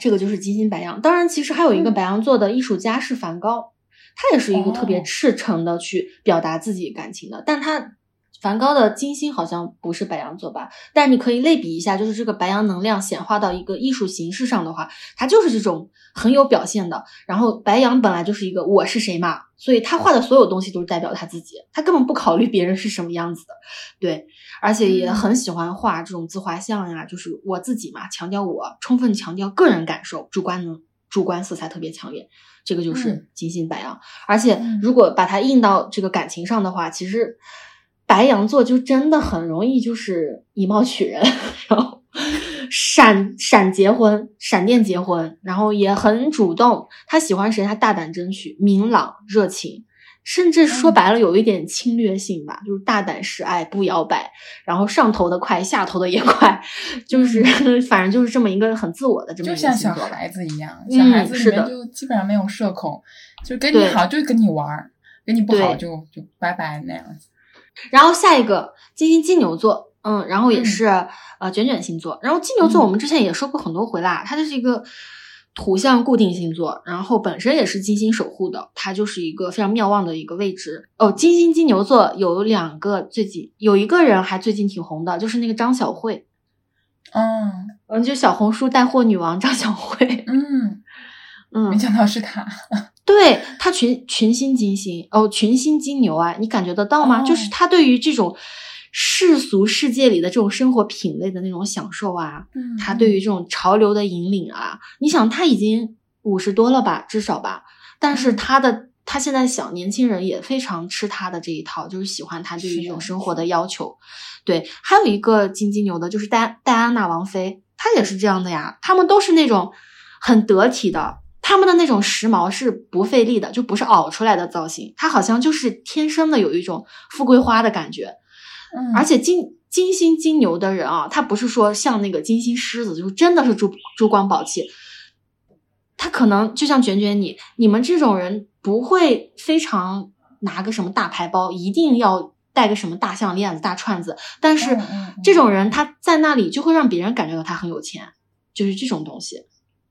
这个就是金星白羊。当然，其实还有一个嗯白羊座的艺术家是梵高，他也是一个特别哦赤诚的去表达自己感情的，但他。梵高的金星好像不是白羊座吧？但你可以类比一下，就是这个白羊能量显化到一个艺术形式上的话，它就是这种很有表现的。然后白羊本来就是一个我是谁嘛，所以他画的所有东西都是代表他自己，他根本不考虑别人是什么样子的，对，而且也很喜欢画这种自画像呀，就是我自己嘛，强调我，充分强调个人感受，主观能主观色彩特别强烈，这个就是嗯金星白羊。而且嗯如果把它印到这个感情上的话，其实白羊座就真的很容易就是以貌取人，然后闪闪结婚，闪电结婚，然后也很主动。他喜欢谁，他大胆争取，明朗热情，甚至说嗯白了有一点侵略性吧，就是大胆示爱，不摇摆，然后上头的快，下头的也快，就是、反正就是这么一个很自我的这么一个星座吧。像小孩子一样，嗯小孩子里是的面就基本上没有社恐，就跟你好就跟你玩儿，跟你不好就就拜拜那样子。然后下一个金星金牛座，嗯，然后也嗯。是、呃卷卷星座。然后金牛座嗯。我们之前也说过很多回啦，它就是一个土象固定星座，然后本身也是金星守护的，它就是一个非常妙望的一个位置。哦，金星金牛座有两个最近有一个人还最近挺红的，就是那个张小慧，嗯嗯，就小红书带货女王张小慧，嗯，嗯。没，想到是他。对他群群星金星哦，群星金牛啊，你感觉得到吗？哦就是他对于这种世俗世界里的这种生活品味的那种享受啊，嗯他对于这种潮流的引领啊，你想他已经五十多了吧，至少吧，但是嗯他的。他现在小，年轻人也非常吃他的这一套，就是喜欢他对于这种生活的要求。对，还有一个金金牛的，就是戴戴安娜王妃，她也是这样的呀。他们都是那种很得体的，他们的那种时髦是不费力的，就不是熬出来的造型，它好像就是天生的有一种富贵花的感觉。嗯，而且金金星金牛的人啊，他不是说像那个金星狮子，就是真的是珠珠光宝气。他可能就像卷卷你，你们这种人不会非常拿个什么大牌包，一定要戴个什么大项链子、大串子，但是这种人他在那里就会让别人感觉到他很有钱，就是这种东西，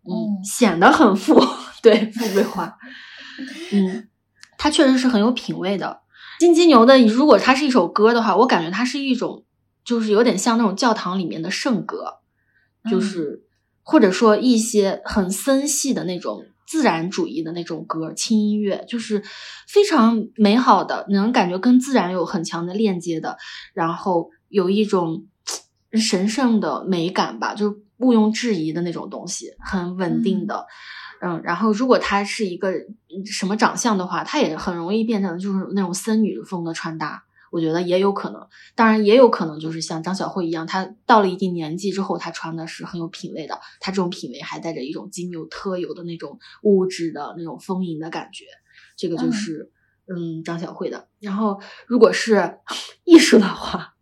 嗯，嗯显得很富，对，富贵花，嗯，它确实是很有品味的。金鸡牛的，如果它是一首歌的话，我感觉它是一种，就是有点像那种教堂里面的圣歌，就嗯。是、或者说一些很森系的那种自然主义的那种歌，轻音乐，就是非常美好的，能感觉跟自然有很强的链接的，然后有一种 神圣的美感吧，就是毋庸置疑的那种东西，很稳定的。嗯，然后如果她是一个嗯什么长相的话，她也很容易变成就是那种森女风的穿搭，我觉得也有可能。当然，也有可能就是像张小慧一样，她到了一定年纪之后，她穿的是很有品味的。她这种品味还带着一种金牛特有的那种物质的那种丰盈的感觉，这个就是嗯张小慧的。然后，如果是 艺术的话，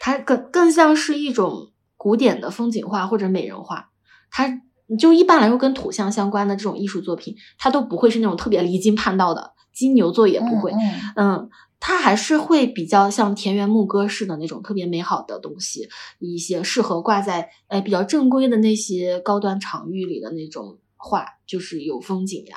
它更更像是一种古典的风景画或者美人画，它。就一般来说，跟土象相关的这种艺术作品，它都不会是那种特别离经叛道的，金牛座也不会。嗯嗯嗯，它还是会比较像田园牧歌式的那种特别美好的东西，一些适合挂在呃比较正规的那些高端场域里的那种画，就是有风景呀，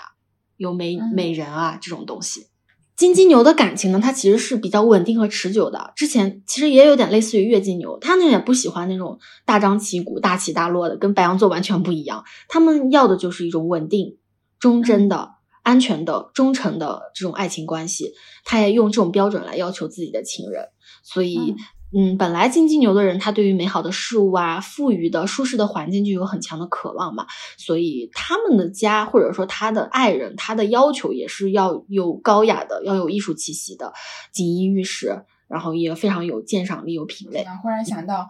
有美嗯美人啊这种东西。金鸡牛的感情呢，它其实是比较稳定和持久的。之前其实也有点类似于月金牛，他们也不喜欢那种大张旗鼓、大起大落的，跟白羊座完全不一样。他们要的就是一种稳定、忠贞的、安全的、忠诚的这种爱情关系。他也用这种标准来要求自己的情人，所以。嗯，本来金金牛的人，他对于美好的事物啊、富裕的、舒适的环境就有很强的渴望嘛，所以他们的家或者说他的爱人，他的要求也是要有高雅的、要有艺术气息的，锦衣玉食，然后也非常有鉴赏力、有品味。忽然想到，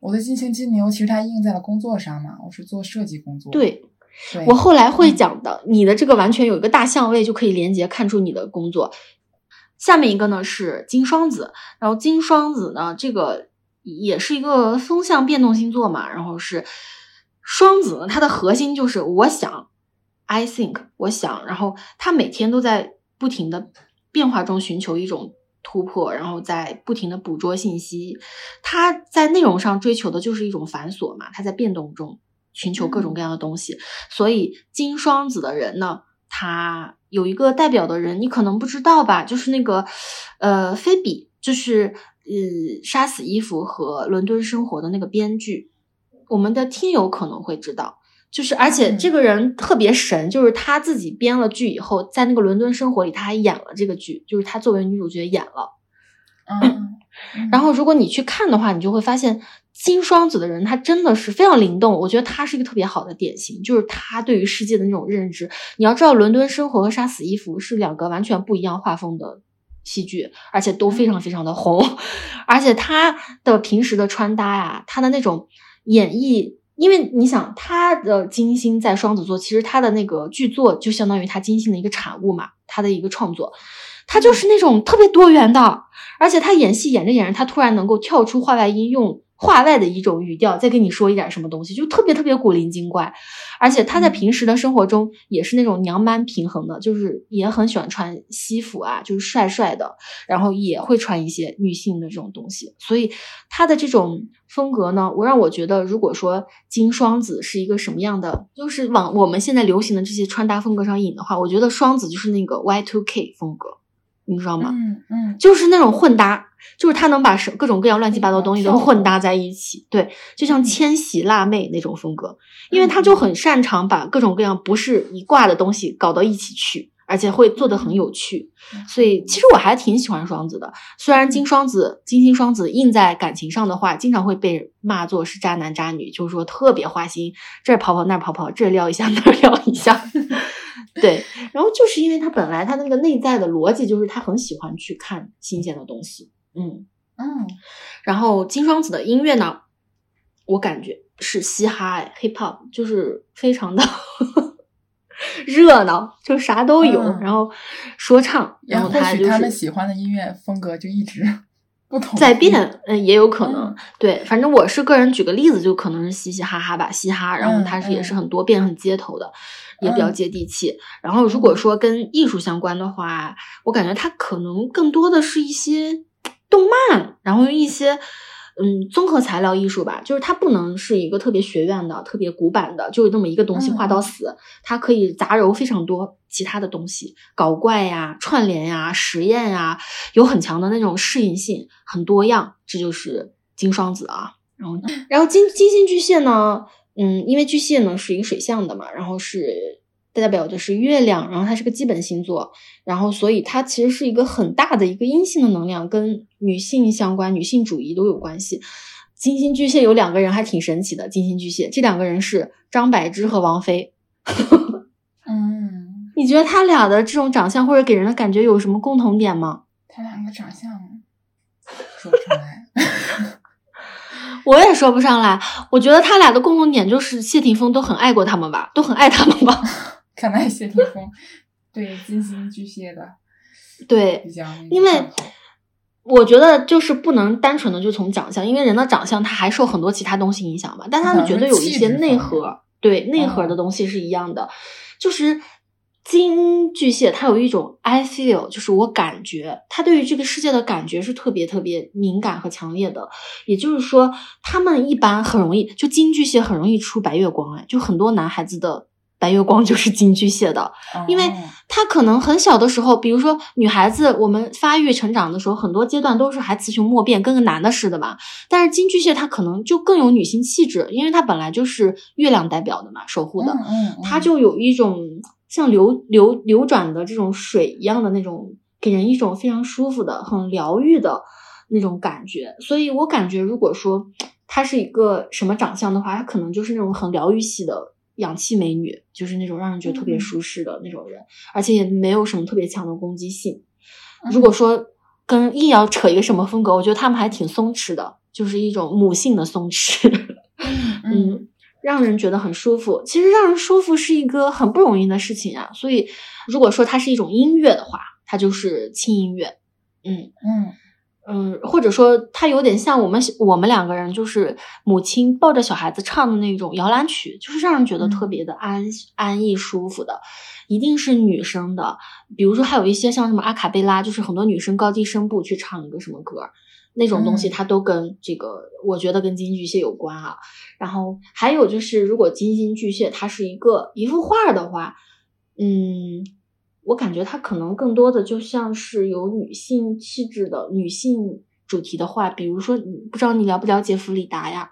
我的金星金牛其实它印在了工作上嘛，我是做设计工作。对对，我后来会讲的，你的这个完全有一个大相位就可以连接，看出你的工作。下面一个呢是金双子，然后金双子呢，这个也是一个风向变动星座嘛，然后是双子呢，它的核心就是我想，I think，我想，然后他每天都在不停的变化中寻求一种突破，然后在不停的捕捉信息，他在内容上追求的就是一种繁琐嘛，他在变动中。寻求各种各样的东西。所以金双子的人呢，他有一个代表的人，你可能不知道吧？就是那个呃，菲比，就是呃，杀死伊芙和伦敦生活的那个编剧。我们的听友可能会知道，就是而且这个人特别神，就是他自己编了剧以后，在那个伦敦生活里他还演了这个剧，就是他作为女主角演了。嗯，然后如果你去看的话，你就会发现金双子的人他真的是非常灵动，我觉得他是一个特别好的典型，就是他对于世界的那种认知。你要知道，伦敦生活和杀死伊芙是两个完全不一样画风的戏剧，而且都非常非常的红，而且他的平时的穿搭呀，他的那种。演绎，因为你想他的金星在双子座，其实他的那个剧作就相当于他金星的一个产物嘛，他的一个创作，他就是那种特别多元的，而且他演戏演着演着，他突然能够跳出画外音，用。话外的一种语调，再跟你说一点什么东西，就特别特别古灵精怪。而且他在平时的生活中也是那种娘蛮平衡的，就是也很喜欢穿西服啊，就是帅帅的，然后也会穿一些女性的这种东西。所以他的这种风格呢，我让我觉得，如果说金双子是一个什么样的，就是往我们现在流行的这些穿搭风格上引的话，我觉得双子就是那个 Y two K 风格。你知道吗？嗯嗯，就是那种混搭，就是他能把什各种各样乱七八糟东西都混搭在一起，对，就像千禧辣妹那种风格，因为他就很擅长把各种各样不是一挂的东西搞到一起去，而且会做的很有趣，所以其实我还挺喜欢双子的。虽然金双子、金星双子印在感情上的话，经常会被骂作是渣男渣女，就是说特别花心，这儿跑跑那儿跑跑，这撩一下 那儿撩一下。对，然后就是因为他本来他那个内在的逻辑就是他很喜欢去看新鲜的东西，嗯嗯，然后金双子的音乐呢，我感觉是嘻哈哎，hip hop，就是非常的 热闹，就啥都有，然后说唱，然后他就是他们喜欢的音乐风格就一直不同在变，嗯，也有可能，对，反正我是个人举个例子，就可能是嘻嘻哈哈吧，嘻哈，然后它是也是很多变很街头的。也比较接地气。然后，如果说跟艺术相关的话，我感觉它可能更多的是一些动漫，然后一些嗯综合材料艺术吧。就是它不能是一个特别学院的、特别古板的，就是那么一个东西画到死。它可以杂糅非常多其他的东西，搞怪呀、串联呀、实验呀，有很强的那种适应性，很多样。这就是金双子啊。然后，然后金金星巨蟹呢？嗯，因为巨蟹呢是一个水象的嘛，然后是代表的是月亮，然后它是个基本星座，然后所以它其实是一个很大的一个阴性的能量，跟女性相关，女性主义都有关系。金星巨蟹有两个人还挺神奇的，金星巨蟹这两个人是张柏芝和王菲。嗯，你觉得他俩的这种长相或者给人的感觉有什么共同点吗？他俩的长相说不出来。我也说不上来，我觉得他俩的共同点就是谢霆锋都很爱过他们吧，都很爱他们吧。看来谢霆锋对金星巨蟹的对，因为我觉得就是不能单纯的就从长相，因为人的长相他还受很多其他东西影响嘛，但他们绝对有一些内核，对内核的东西是一样的，就是。金巨蟹，他有一种 I feel，就是我感觉，他对于这个世界的感觉是特别特别敏感和强烈的。也就是说，他们一般很容易，就金巨蟹很容易出白月光，哎，就很多男孩子的白月光就是金巨蟹的，因为他可能很小的时候，比如说女孩子，我们发育成长的时候，很多阶段都是还雌雄莫辨，跟个男的似的嘛。但是金巨蟹他可能就更有女性气质，因为他本来就是月亮代表的嘛，守护的，他就有一种。像流流流转的这种水一样的那种，给人一种非常舒服的、很疗愈的那种感觉。所以我感觉，如果说她是一个什么长相的话，她可能就是那种很疗愈系的氧气美女，就是那种让人觉得特别舒适的那种人，而且也没有什么特别强的攻击性。如果说跟硬要扯一个什么风格，我觉得他们还挺松弛的，就是一种母性的松弛。嗯。让人觉得很舒服，其实让人舒服是一个很不容易的事情啊。所以，如果说它是一种音乐的话，它就是轻音乐。嗯嗯，嗯，或者说它有点像我们我们两个人，就是母亲抱着小孩子唱的那种摇篮曲，就是让人觉得特别的安、安逸、舒服的，一定是女生的。比如说还有一些像什么阿卡贝拉，就是很多女生高低声部去唱一个什么歌，那种东西它都跟这个，我觉得跟金星巨蟹有关啊。然后还有就是，如果金星巨蟹它是一个一幅画的话，嗯。我感觉它可能更多的就像是有女性气质的女性主题的话，比如说，不知道你了不了解弗里达呀？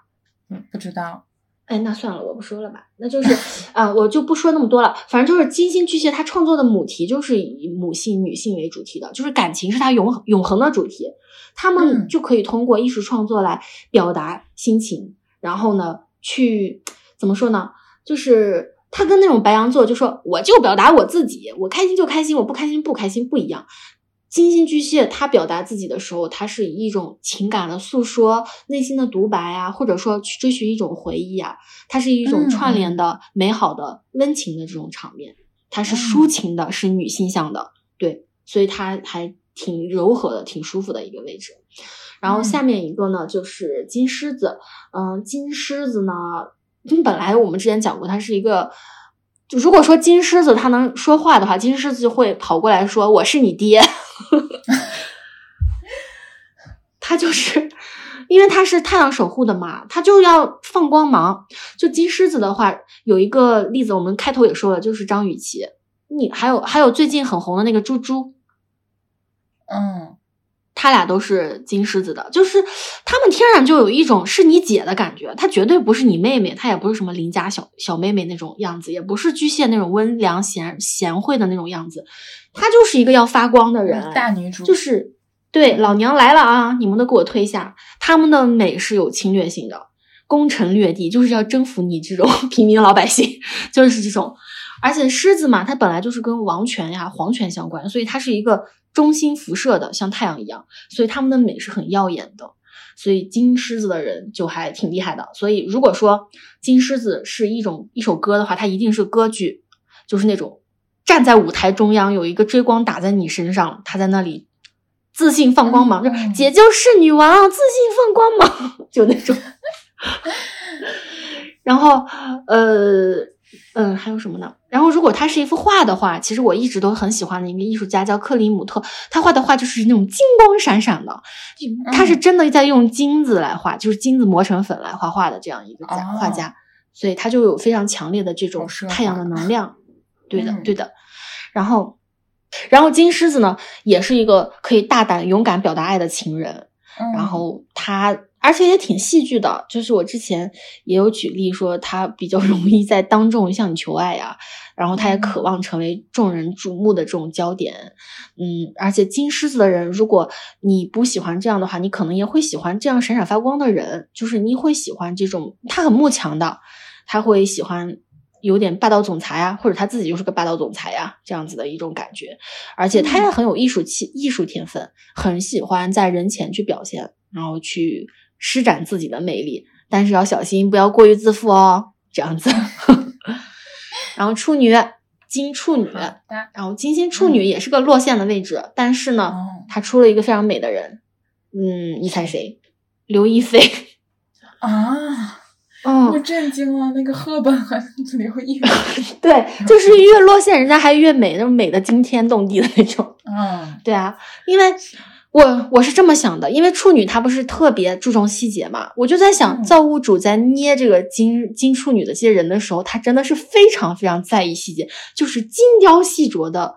嗯，不知道。哎，那算了，我不说了吧。那就是啊，我就不说那么多了。反正就是金星巨蟹，他创作的母题就是以母性、女性为主题的，就是感情是他永永恒的主题。他们就可以通过艺术创作来表达心情，然后呢，去怎么说呢？就是。他跟那种白羊座就说我就表达我自己，我开心就开心，我不开心不开心不一样。金星巨蟹他表达自己的时候，他是以一种情感的诉说、内心的独白啊，或者说去追寻一种回忆啊，它是一种串联的美好的温情的这种场面，它是抒情的，是女性向的，对，所以它还挺柔和的，挺舒服的一个位置。然后下面一个呢，就是金狮子，嗯，金狮子呢。因为本来我们之前讲过，它是一个，就如果说金狮子它能说话的话，金狮子就会跑过来说：“我是你爹。”他就是因为他是太阳守护的嘛，他就要放光芒。就金狮子的话，有一个例子，我们开头也说了，就是张雨绮。你还有还有最近很红的那个猪猪，嗯。他俩都是金狮子的，就是他们天然就有一种是你姐的感觉，她绝对不是你妹妹，她也不是什么邻家小小妹妹那种样子，也不是巨蟹那种温良贤贤惠的那种样子，她就是一个要发光的人，大女主，就是对老娘来了啊！你们都给我退下！他们的美是有侵略性的，攻城略地就是要征服你这种 平民老百姓，就是这种。而且狮子嘛，它本来就是跟王权呀、皇权相关，所以它是一个。中心辐射的像太阳一样，所以它们的美是很耀眼的。所以金狮子的人就还挺厉害的。所以如果说金狮子是一种一首歌的话，它一定是歌剧，就是那种站在舞台中央，有一个追光打在你身上，他在那里自信放光芒，就姐就是女王，自信放光芒，就那种。然后，呃。嗯，还有什么呢？然后，如果他是一幅画的话，其实我一直都很喜欢的一个艺术家叫克里姆特，他画的画就是那种金光闪闪的，他是真的在用金子来画，就是金子磨成粉来画画的这样一个家画家，所以他就有非常强烈的这种太阳的能量。对的，对的。然后，然后金狮子呢，也是一个可以大胆勇敢表达爱的情人。然后他。而且也挺戏剧的，就是我之前也有举例说，他比较 容易在当众向你求爱呀，然后他也渴望成为众人瞩目的这种焦点，嗯，而且金狮子的人，如果你不喜欢这样的话，你可能也会喜欢这样闪闪发光的人，就是你会喜欢这种他很慕强的，他会喜欢有点霸道总裁啊，或者他自己就是个霸道总裁呀，这样子的一种感觉，而且他也很有艺术气、艺术天分，很喜欢在人前去表现，然后去。施展自己的魅力，但是要小心，不要过于自负哦。这样子，然后处女金处女，然后金星处女也是个落线的位置，但是呢，她出了一个非常美的人，嗯，你猜谁？刘亦菲啊！嗯，我震惊了，那个赫本和 刘亦菲，对，就是越落线，人家还越美，那种美的惊天动地的那种。嗯，对啊，因为。我我是这么想的，因为处女她不是特别注重细节嘛，我就在想，造物主在捏这个金金处女的这些人的时候，他真的是非常非常在意细节，就是精雕细琢的，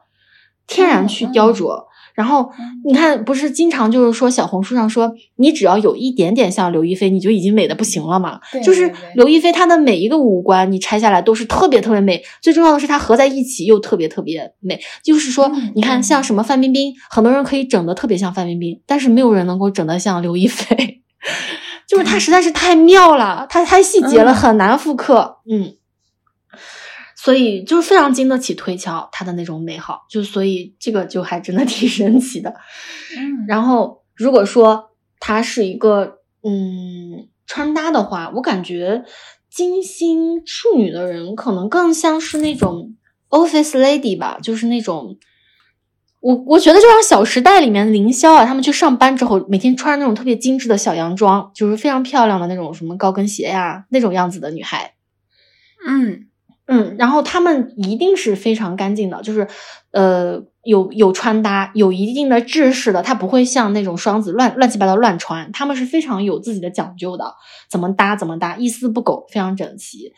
天然去雕琢。然后你看，不是经常就是说小红书上说，你只要有一点点像刘亦菲，你就已经美的不行了嘛。就是刘亦菲她的每一个五官，你拆下来都是特别特别美。最重要的是，她合在一起又特别特别美。就是说，你看像什么范冰冰，很多人可以整的特别像范冰冰，但是没有人能够整的像刘亦菲。就是她实在是太妙了，她太细节了，很难复刻。嗯。所以就是非常经得起推敲，它的那种美好，就所以这个就还真的 挺神奇的。嗯，然后如果说它是一个嗯穿搭的话，我感觉金星处女的人可能更像是那种 office lady 吧，就是那种我我觉得就像《小时代》里面的凌霄啊，他们去上班之后，每天穿着那种特别精致的小洋装，就是非常漂亮的那种什么高跟鞋呀，那种样子的女孩。嗯嗯，然后他们一定是非常干净的，就是呃有有穿搭，有一定的制式的，他不会像那种双子乱乱七八糟乱穿，他们是非常有自己的讲究的，怎么搭怎么搭，一丝不苟，非常整齐。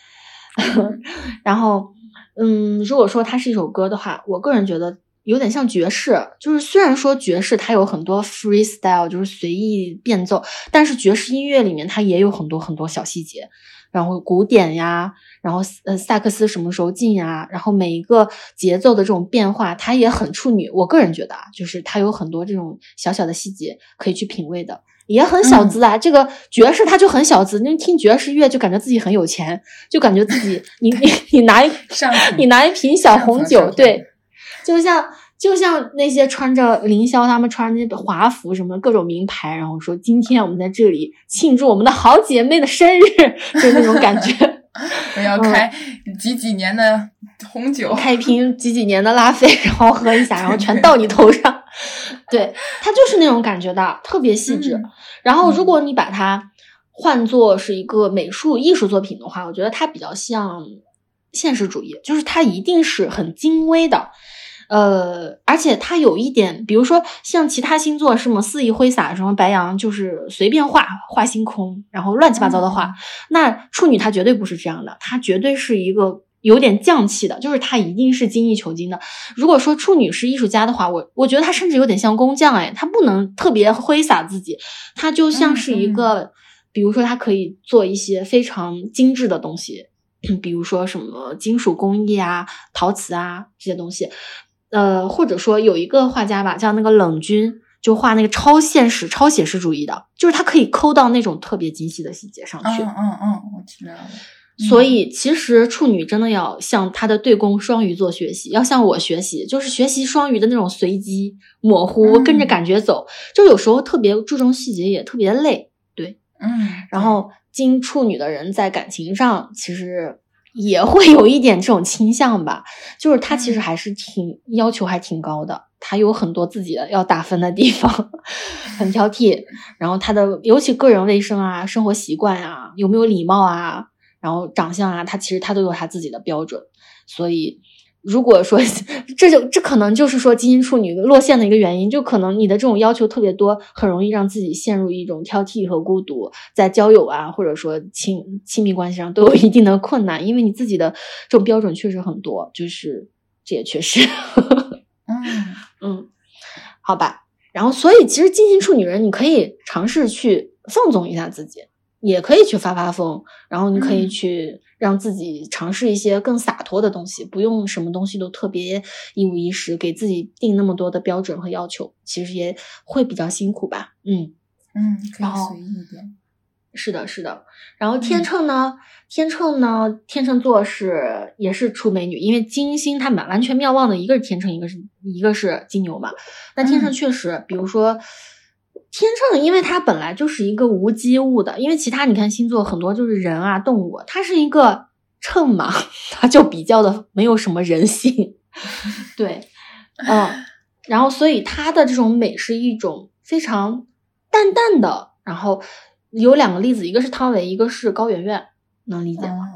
然后，嗯，如果说它是一首歌的话，我个人觉得有点像爵士，就是虽然说爵士它有很多 freestyle，就是随意变奏，但是爵士音乐里面它也有很多很多小细节，然后古典呀，然后呃萨克斯什么时候进啊，然后每一个节奏的这种变化，它也很处女。我个人觉得啊，就是它有很多这种小小的细节可以去品味的。也很小资啊，这个爵士他就很小资，那听爵士乐就感觉自己很有钱，就感觉自己你你 你拿一你拿一瓶小红酒，对，就像就像那些穿着凌霄他们穿那些华服什么各种名牌，然后说今天我们在这里庆祝我们的好姐妹的生日，就那种感觉。我要开几几年的红酒，开一 瓶几几年的拉菲，然后喝一下，然后全倒你头上。对它就是那种感觉的，特别细致。然后，如果你把它换作是一个美术艺术作品的话，我觉得它比较像现实主义，就是它一定是很精微的，呃，而且它有一点，比如说像其他星座什么肆意挥洒，什么白羊就是随便画画星空，然后乱七八糟的画，那处女她绝对不是这样的，她绝对是一个。有点匠气的，就是他一定是精益求精的。如果说处女是艺术家的话，我我觉得他甚至有点像工匠哎，他不能特别挥洒自己，他就像是一个，比如说他可以做一些非常精致的东西，比如说什么金属工艺啊、陶瓷啊这些东西，呃，或者说有一个画家吧，叫那个冷军，就画那个超现实、超写实主义的，就是他可以抠到那种特别精细的细节上去。嗯嗯嗯，我知道了。所以，其实处女真的要向他的对宫双鱼座学习，要向我学习，就是学习双鱼的那种随机、模糊，跟着感觉走。就有时候特别注重细节，也特别累。对，嗯。然后，金处女的人在感情上其实也会有一点这种倾向吧，就是他其实还是挺要求还挺高的，他有很多自己的要打分的地方，很挑剔。然后他的尤其个人卫生啊、生活习惯啊、有没有礼貌啊。然后长相啊，他其实他都有他自己的标准，所以如果说这就这可能就是说金星处女落线的一个原因，就可能你的这种要求特别多，很容易让自己陷入一种挑剔和孤独，在交友啊或者说亲亲密关系上都有一定的困难，因为你自己的这种标准确实很多，就是这也确实，嗯嗯，好吧，然后所以其实金星处女人你可以尝试去放纵一下自己。也可以去发发疯，然后你可以去让自己尝试一些更洒脱的东西，不用什么东西都特别一五一十，给自己定那么多的标准和要求，其实也会比较辛苦吧。嗯嗯，可以随意一点。是的，是的。然后天秤呢？天秤呢？天秤座是也是出美女，因为金星它完完全妙望的一个是天秤，一个是一个是金牛嘛。那天秤确实，比如说。天秤，因为它本来就是一个无机物的，因为其他你看星座很多就是人啊动物，它是一个秤嘛，它就比较的没有什么人性。对，嗯，然后所以它的这种美是一种非常淡淡的。然后有两个例子，一个是汤唯，一个是高圆圆，能理解吗？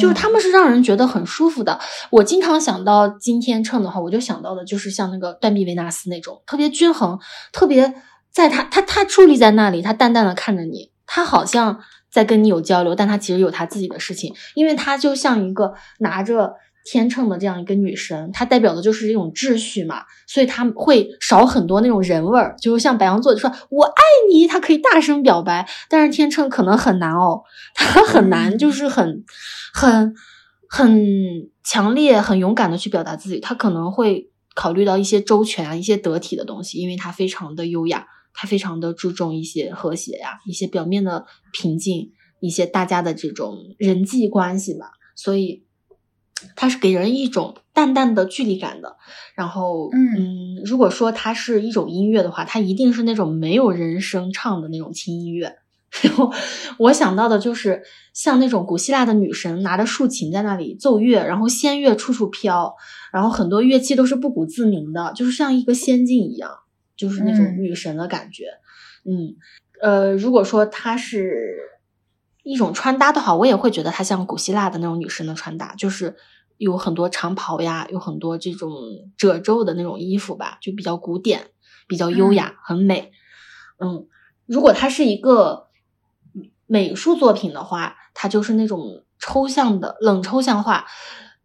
就是他们是让人觉得很舒服的。我经常想到金天秤的话，我就想到的就是像那个断臂维纳斯那种特别均衡，特别。在他他他矗立在那里，他淡淡的看着你，他好像在跟你有交流，但他其实有他自己的事情，因为他就像一个拿着天秤的这样一个女神，她代表的就是一种秩序嘛，所以他会少很多那种人味儿，就像白羊座就说我爱你，他可以大声表白，但是天秤可能很难哦，他很难，就是很很很强烈、很勇敢的去表达自己，他可能会考虑到一些周全啊、一些得体的东西，因为他非常的优雅。他非常的注重一些和谐呀，一些表面的平静，一些大家的这种人际关系吧，所以他是给人一种淡淡的距离感的。然后，嗯，如果说它是一种音乐的话，它一定是那种没有人声唱的那种轻音乐，然后我想到的就是像那种古希腊的女神拿着竖琴在那里奏乐，然后仙乐处处飘，然后很多乐器都是不鼓自鸣的，就是像一个仙境一样，就是那种女神的感觉。嗯，呃，如果说它是一种穿搭的话，我也会觉得它像古希腊的那种女神的穿搭，就是有很多长袍呀，有很多这种褶皱的那种衣服吧，就比较古典，比较优雅，很美。嗯，如果它是一个。美术作品的话，它就是那种抽象的冷抽象画，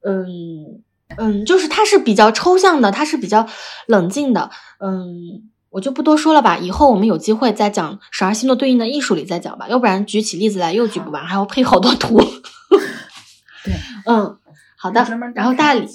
嗯嗯，就是它是比较抽象的，它是比较冷静的，嗯，我就不多说了吧，以后我们有机会再讲十二星座对应的艺术里再讲吧，要不然举起例子来又举不完，还要配好多图。对，嗯，好的，然后大理。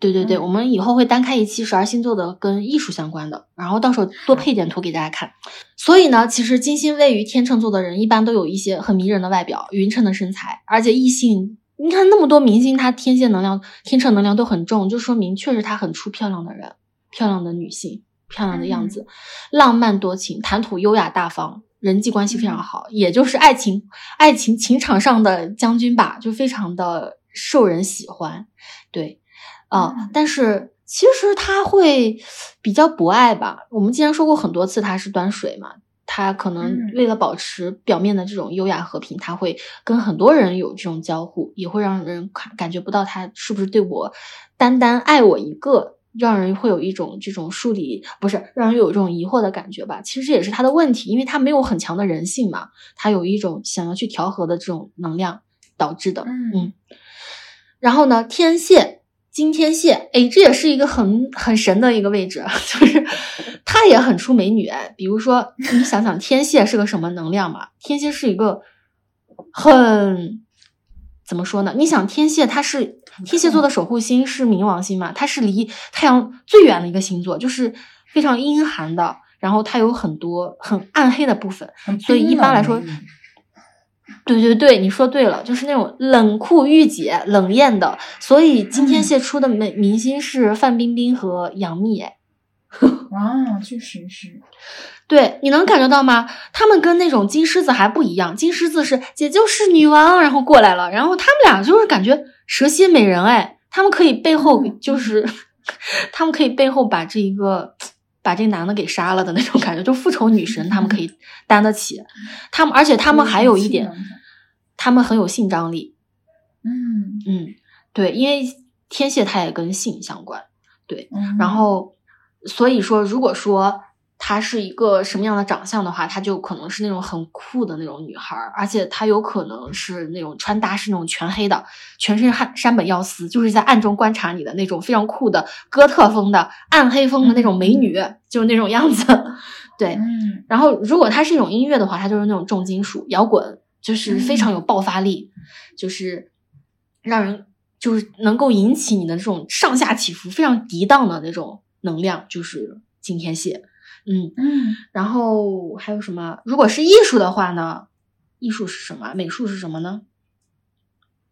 对对对，我们以后会单开一期十二星座的跟艺术相关的，然后到时候多配点图给大家看。所以呢，其实金星位于天秤座的人，一般都有一些很迷人的外表、匀称的身材，而且异性，你看那么多明星，他天蝎能量、天秤能量都很重，就说明确实他很出漂亮的人，漂亮的女性，漂亮的样子，浪漫多情，谈吐优雅大方，人际关系非常好，也就是爱情、爱情情场上的将军吧，就非常的受人喜欢，对。啊，但是其实他会比较博爱吧。我们既然说过很多次他是端水嘛，他可能为了保持表面的这种优雅和平，他会跟很多人有这种交互，也会让人感感觉不到他是不是对我单单爱我一个，让人会有一种这种疏离，不是让人有这种疑惑的感觉吧。其实这也是他的问题，因为他没有很强的人性嘛，他有一种想要去调和的这种能量导致的。嗯，然后呢，天蝎。金天蝎，哎，这也是一个很很神的一个位置，就是它也很出美女哎。比如说，你想想天蝎是个什么能量嘛？天蝎是一个很怎么说呢？你想天蝎，它是天蝎座的守护星是冥王星嘛？它是离太阳最远的一个星座，就是非常阴寒的，然后它有很多很暗黑的部分，所以一般来说。对对对，你说对了，就是那种冷酷御姐、冷艳的，所以今天蝎出的美明星是范冰冰和杨幂。哎，啊，确实是。对，你能感觉到吗？他们跟那种金狮子还不一样，金狮子是姐就是女王，然后过来了，然后他们俩就是感觉蛇蝎美人，哎，他们可以背后就是，他们可以背后把这一个。把这男的给杀了的那种感觉，就复仇女神，他们可以担得起。他们，而且他们还有一点，他们很有性张力。嗯嗯，对，因为天蝎它也跟性相关。对，然后所以说，如果说。她是一个什么样的长相的话，她就可能是那种很酷的那种女孩，而且她有可能是那种穿搭是那种全黑的，全身汉山本耀司，就是在暗中观察你的那种非常酷的哥特风的暗黑风的那种美女，就是那种样子。对，然后如果它是一种音乐的话，它就是那种重金属摇滚，就是非常有爆发力，就是让人就是能够引起你的这种上下起伏非常涤荡的那种能量，就是金天蝎。嗯嗯，然后还有什么？如果是艺术的话呢？艺术是什么？美术是什么呢？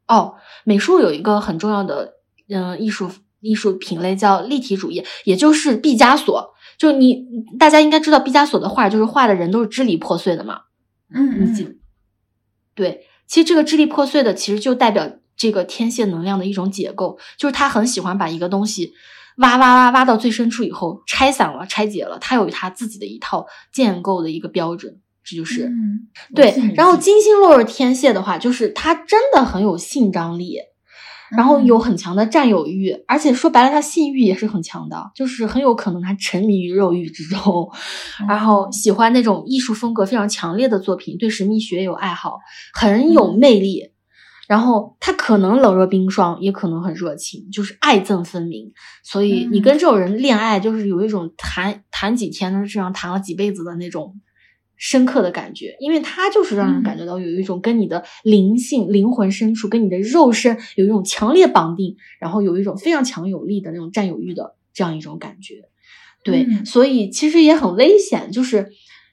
哦，美术有一个很重要的嗯艺术艺术品类叫立体主义，也就是毕加索。就你大家应该知道，毕加索的画就是画的人都是支离破碎的嘛。嗯嗯，对，其实这个支离破碎的，其实就代表这个天蝎能量的一种解构，就是他很喜欢把一个东西。挖挖挖挖到最深处以后，拆散了，拆解了，他有他自己的一套建构的一个标准，这就是对。然后金星落入天蝎的话，就是他真的很有性张力，然后有很强的占有欲，而且说白了，他性欲也是很强的，就是很有可能他沉迷于肉欲之中，然后喜欢那种艺术风格非常强烈的作品，对神秘学有爱好，很有魅力。然后他可能冷若冰霜，也可能很热情，就是爱憎分明。所以你跟这种人恋爱，就是有一种谈谈几天，就这样谈了几辈子的那种深刻的感觉。因为他就是让人感觉到有一种跟你的灵性、灵魂深处，跟你的肉身有一种强烈绑定，然后有一种非常强有力的那种占有欲的这样一种感觉。对，所以其实也很危险，就是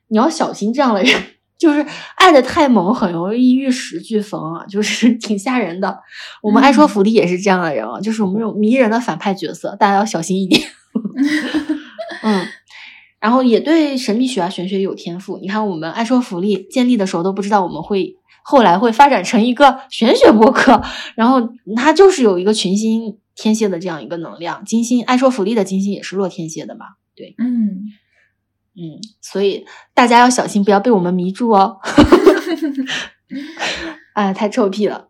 你要小心这样的人。就是爱的太猛，很容易玉石俱焚啊，就是 挺吓人的。我们爱说福利也是这样的人啊，就是我们这种迷人的反派角色，大家要小心一点。嗯，然后也对神秘学啊、玄学有天赋。你看，我们爱说福利建立的时候都不知道我们会后来会发展成一个 玄学博客，然后它就是有一个群星天蝎的这样一个能量。金星爱说福利的金星也是落天蝎的嘛？对，嗯嗯，所以大家要小心，不要被我们迷住哦。哎，太臭屁了。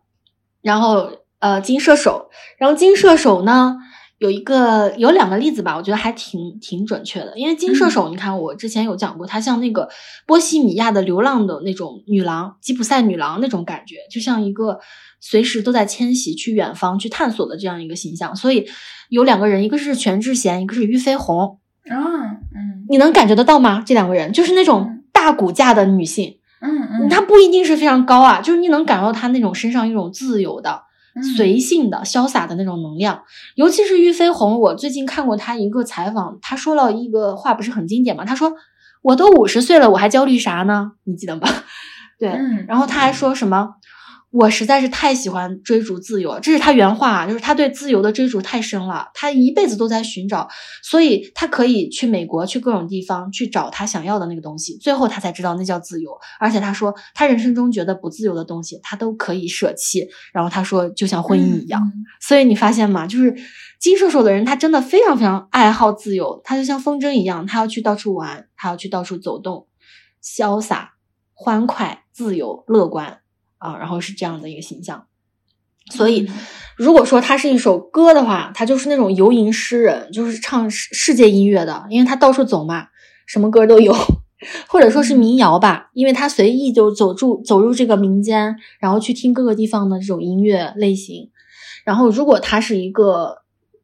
然后呃，金射手，然后金射手呢？有一个有两个例子吧，我觉得还挺挺准确的。因为金射手，你看我之前有讲过，它像那个波西米亚的流浪的那种女郎，吉普赛女郎那种感觉，就像一个随时都在迁徙去远方去探索的这样一个形象。所以有两个人，一个是全智贤，一个是俞飞鸿。啊，嗯，你能感觉得到吗？这两个人就是那种大骨架的女性，嗯嗯，她不一定是非常高啊，就是你能感受到她那种身上一种自由的。随性的、潇洒的那种能量，尤其是俞飞鸿。我最近看过他一个采访，他说了一个话，不是很经典吗？他说：“我都五十岁了，我还焦虑啥呢？”你记得吗？对，然后他还说什么？我实在是太喜欢追逐自由，这是他原话，就是他对自由的追逐太深了，他一辈子都在寻找，所以他可以去美国，去各种地方去找他想要的那个东西，最后他才知道那叫自由。而且他说，他人生中觉得不自由的东西，他都可以舍弃。然后他说，就像婚姻一样。所以你发现吗？就是金射手的人，他真的非常非常爱好自由，他就像风筝一样，他要去到处玩，他要去到处走动，潇洒、欢快、自由、乐观。啊，然后是这样的一个形象，所以如果说他是一首歌的话，他就是那种游吟诗人，就是唱世世界音乐的，因为他到处走嘛，什么歌都有，或者说是民谣吧，因为他随意就走住走入这个民间，然后去听各个地方的这种音乐类型。然后如果他是一个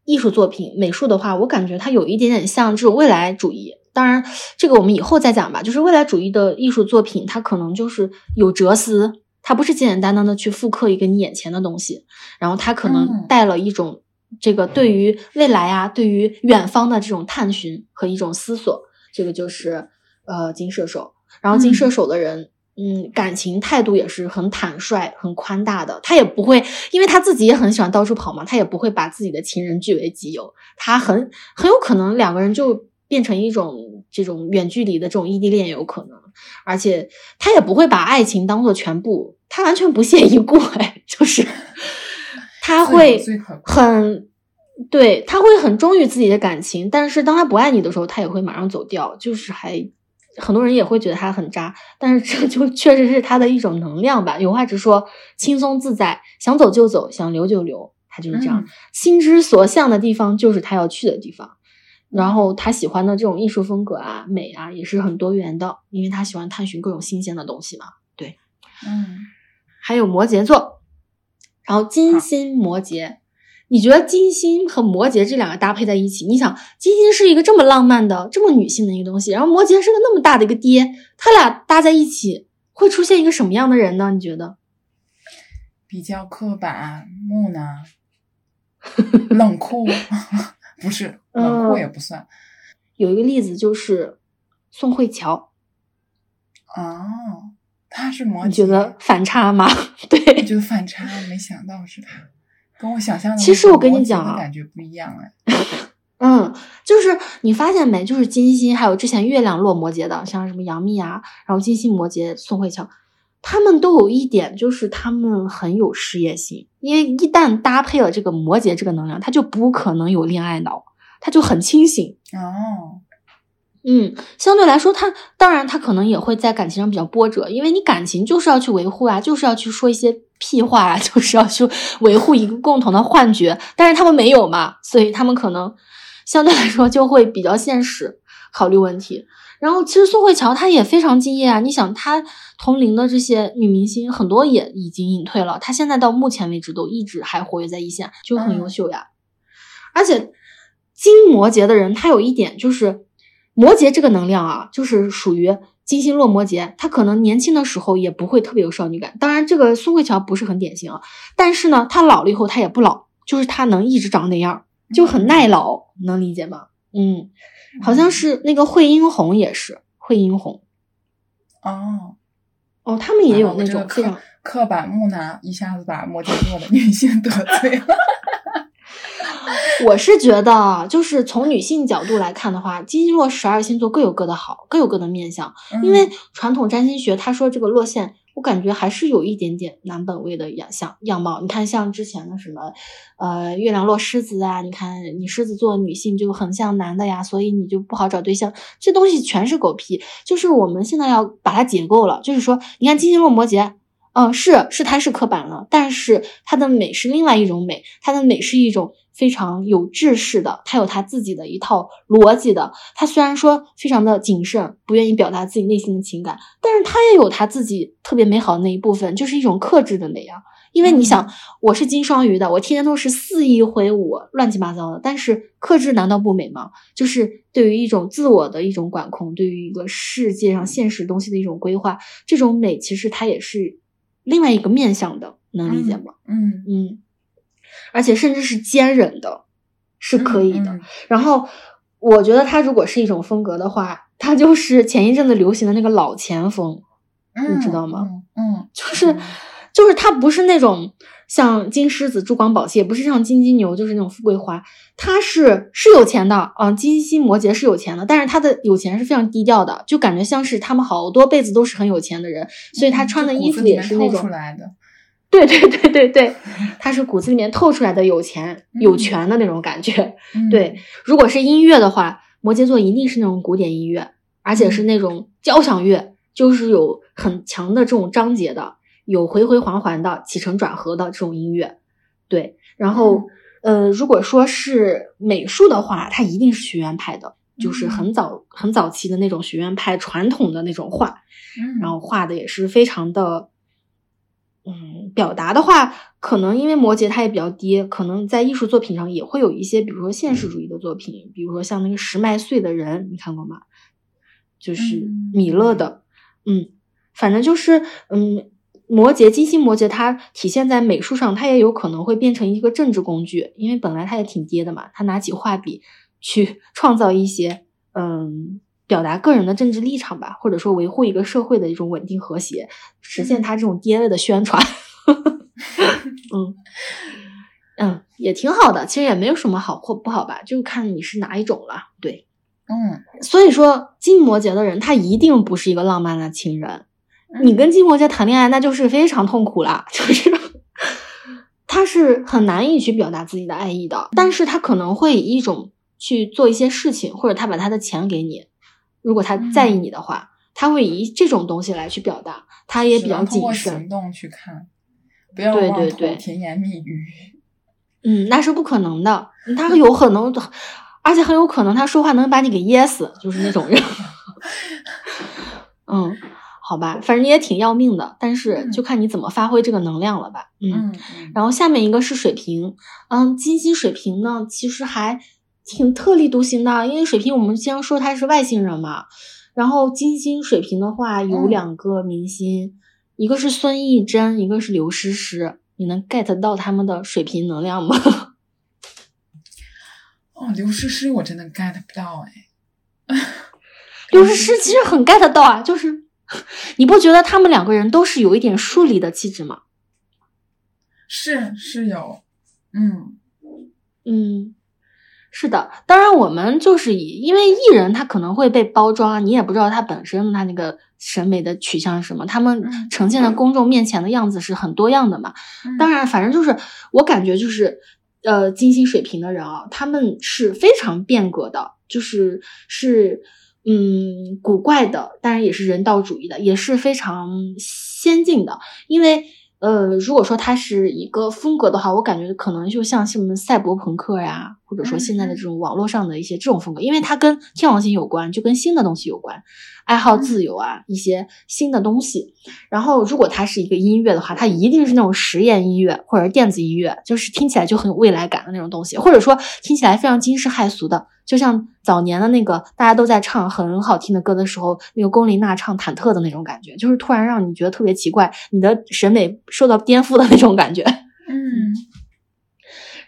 艺术作品、美术的话，我感觉他有一点点像这种未来主义。当然，这个我们以后再讲吧。就是未来主义的艺术作品，它可能就是有哲思。它不是简简单单的去复刻一个你眼前的东西，然后它可能带了一种这个对于未来啊，对于远方的这种探寻和一种思索。这个就是呃金射手，然后金射手的人，嗯，感情态度也是很坦率、很宽大的。他也不会，因为他自己也很喜欢到处跑嘛，他也不会把自己的情人据为己有。他很很有可能两个人就变成一种这种远距离的这种异地恋，有可能。而且他也不会把爱情当做全部，他完全不屑一顾，哎，就是 他会很对，他会很忠于自己的感情，但是当他不爱你的时候，他也会马上走掉，就是还很多人也会觉得他很渣，但是这就确实是他的一种能量吧。有话直说，轻松自在，想走就走，想留就留，他就是这样，心之所向的地方就是他要去的地方。然后他喜欢的这种艺术风格啊、美啊，也是很多元的，因为他喜欢探寻各种新鲜的东西嘛。对，嗯，还有摩羯座，然后金星摩羯，你觉得金星和摩羯这两个搭配在一起，你想金星是一个这么浪漫的、这么女性的一个东西，然后摩羯是个那么大的一个爹，他俩搭在一起会出现一个什么样的人呢？你觉得？比较刻板、木讷、冷酷。不是冷酷也不算，有一个例子就是宋慧乔。哦，他是摩羯，你觉得反差吗？对，我觉得反差，没想到是他，跟我想象的。其实我跟你讲啊，感觉不一样哎。嗯，就是你发现没？就是金星，还有之前月亮落摩羯的，像什么杨幂啊，然后金星摩羯宋慧乔。他们都有一点，就是他们很有事业心，因为一旦搭配了这个摩羯这个能量，他就不可能有恋爱脑，他就很清醒。哦，嗯，相对来说，他当然他可能也会在感情上比较波折，因为你感情就是要去维护啊，就是要去说一些屁话啊，就是要去维护一个共同的幻觉，但是他们没有嘛，所以他们可能相对来说就会比较现实，考虑问题。然后其实宋慧乔她也非常敬业啊，你想她同龄的这些女明星很多也已经隐退了，她现在到目前为止都一直还活跃在一线，就很优秀呀。而且金摩羯的人，他有一点就是摩羯这个能量啊，就是属于金星落摩羯，她可能年轻的时候也不会特别有少女感。当然这个宋慧乔不是很典型啊，但是呢，她老了以后她也不老，就是她能一直长那样，就很耐老，能理解吗？嗯。好像是那个惠英红也是惠英红，哦哦，他们也有那种非常刻板木讷，一下子把摩羯座的女性得罪了。我是觉得，就是从女性角度来看的话，金星落十二星座各有各的好，各有各的面相。因为传统占星学，他说这个落线，我感觉还是有一点点男本位的样像样貌。你看，像之前的什么，呃，月亮落狮子啊，你看你狮子座女性就很像男的呀，所以你就不好找对象。这东西全是狗屁。就是我们现在要把它解构了，就是说，你看金星落摩羯。嗯，是是，它是刻板了，但是它的美是另外一种美，它的美是一种非常有志士的，它有它自己的一套逻辑的。它虽然说非常的谨慎，不愿意表达自己内心的情感，但是它也有它自己特别美好的那一部分，就是一种克制的美啊。因为你想，我是金双鱼的，我天天都是肆意挥舞，乱七八糟的，但是克制难道不美吗？就是对于一种自我的一种管控，对于一个世界上现实东西的一种规划，这种美其实它也是。另外一个面向的，能理解吗？嗯嗯，而且甚至是坚韧的，是可以的。然后我觉得他如果是一种风格的话，他就是前一阵子流行的那个老前锋，你知道吗？嗯，就是就是他不是那种。像金狮子、珠光宝气，也不是像金金牛，就是那种富贵花。他是是有钱的，嗯，金星摩羯是有钱的，但是他的有钱是非常低调的，就感觉像是他们好多辈子都是很有钱的人，所以他穿的衣服也是那种。对对对对对，他是骨子里面透出来的有钱有权的那种感觉。对，如果是音乐的话，摩羯座一定是那种古典音乐，而且是那种交响乐，就是有很强的这种章节的。有回回环环的起承转合的这种音乐，对，然后呃，如果说是美术的话，它一定是学院派的，就是很早很早期的那种学院派传统的那种画，然后画的也是非常的，嗯，表达的话，可能因为摩羯它也比较低，可能在艺术作品上也会有一些，比如说现实主义的作品，比如说像那个十麦穗的人，你看过吗？就是米勒的，嗯，反正就是嗯。摩羯金星摩羯，它体现在美术上，它也有可能会变成一个政治工具，因为本来它也挺爹的嘛。他拿起画笔去 创造一些，嗯，表达个人的政治立场吧，或者说维护一个社会的一种稳定和谐，实现他这种爹位的宣传。嗯 嗯，也挺好的，其实也没有什么好或不好吧，就看你是哪一种了。对，嗯，所以说金摩羯的人，他一定不是一个浪漫的情人。你跟金摩羯谈恋爱，那就是非常痛苦了，就是他是很难以去表达自己的爱意的，但是他可能会以一种去做一些事情，或者他把他的钱给你，如果他在意你的话，他会以这种东西来去表达，他也比较谨慎。行动去看，不要对对对甜言蜜语。嗯，那是不可能的，他有可能，而且很有可能他说话能把你给噎死，就是那种人。嗯。好吧，反正也挺要命的，但是就看你怎么发挥这个能量了吧。嗯，然后下面一个是水瓶，嗯，金星水瓶呢，其实还挺特立独行的，因为水瓶我们经常说他是外星人嘛。然后金星水瓶的话有两个明星，一个是孙艺珍，一个是刘诗诗，你能 get 到他们的水瓶能量吗？哦，刘诗诗我真的 get 不到哎。刘诗诗其实很 get 到啊，就是。你不觉得他们两个人都是有一点疏离的气质吗？是是有，嗯嗯，是的。当然，我们就是以因为艺人他可能会被包装，你也不知道他本身他那个审美的取向是什么，他们呈现在公众面前的样子是很多样的嘛。当然，反正就是我感觉就是呃，金星水平的人啊，他们是非常变革的，就是是。嗯，古怪的，当然也是人道主义的，也是非常先进的。因为，呃，如果说它是一个风格的话，我感觉可能就像什么赛博朋克呀，或者说现在的这种网络上的一些这种风格，因为它跟天王星有关，就跟新的东西有关。爱好自由啊，一些新的东西。然后，如果它是一个音乐的话，它一定是那种实验音乐或者电子音乐，就是听起来就很有未来感的那种东西，或者说听起来非常惊世骇俗的，就像早年的那个大家都在唱很好听的歌的时候，那个龚琳娜唱《忐忑》的那种感觉，就是突然让你觉得特别奇怪，你的审美受到颠覆的那种感觉。嗯。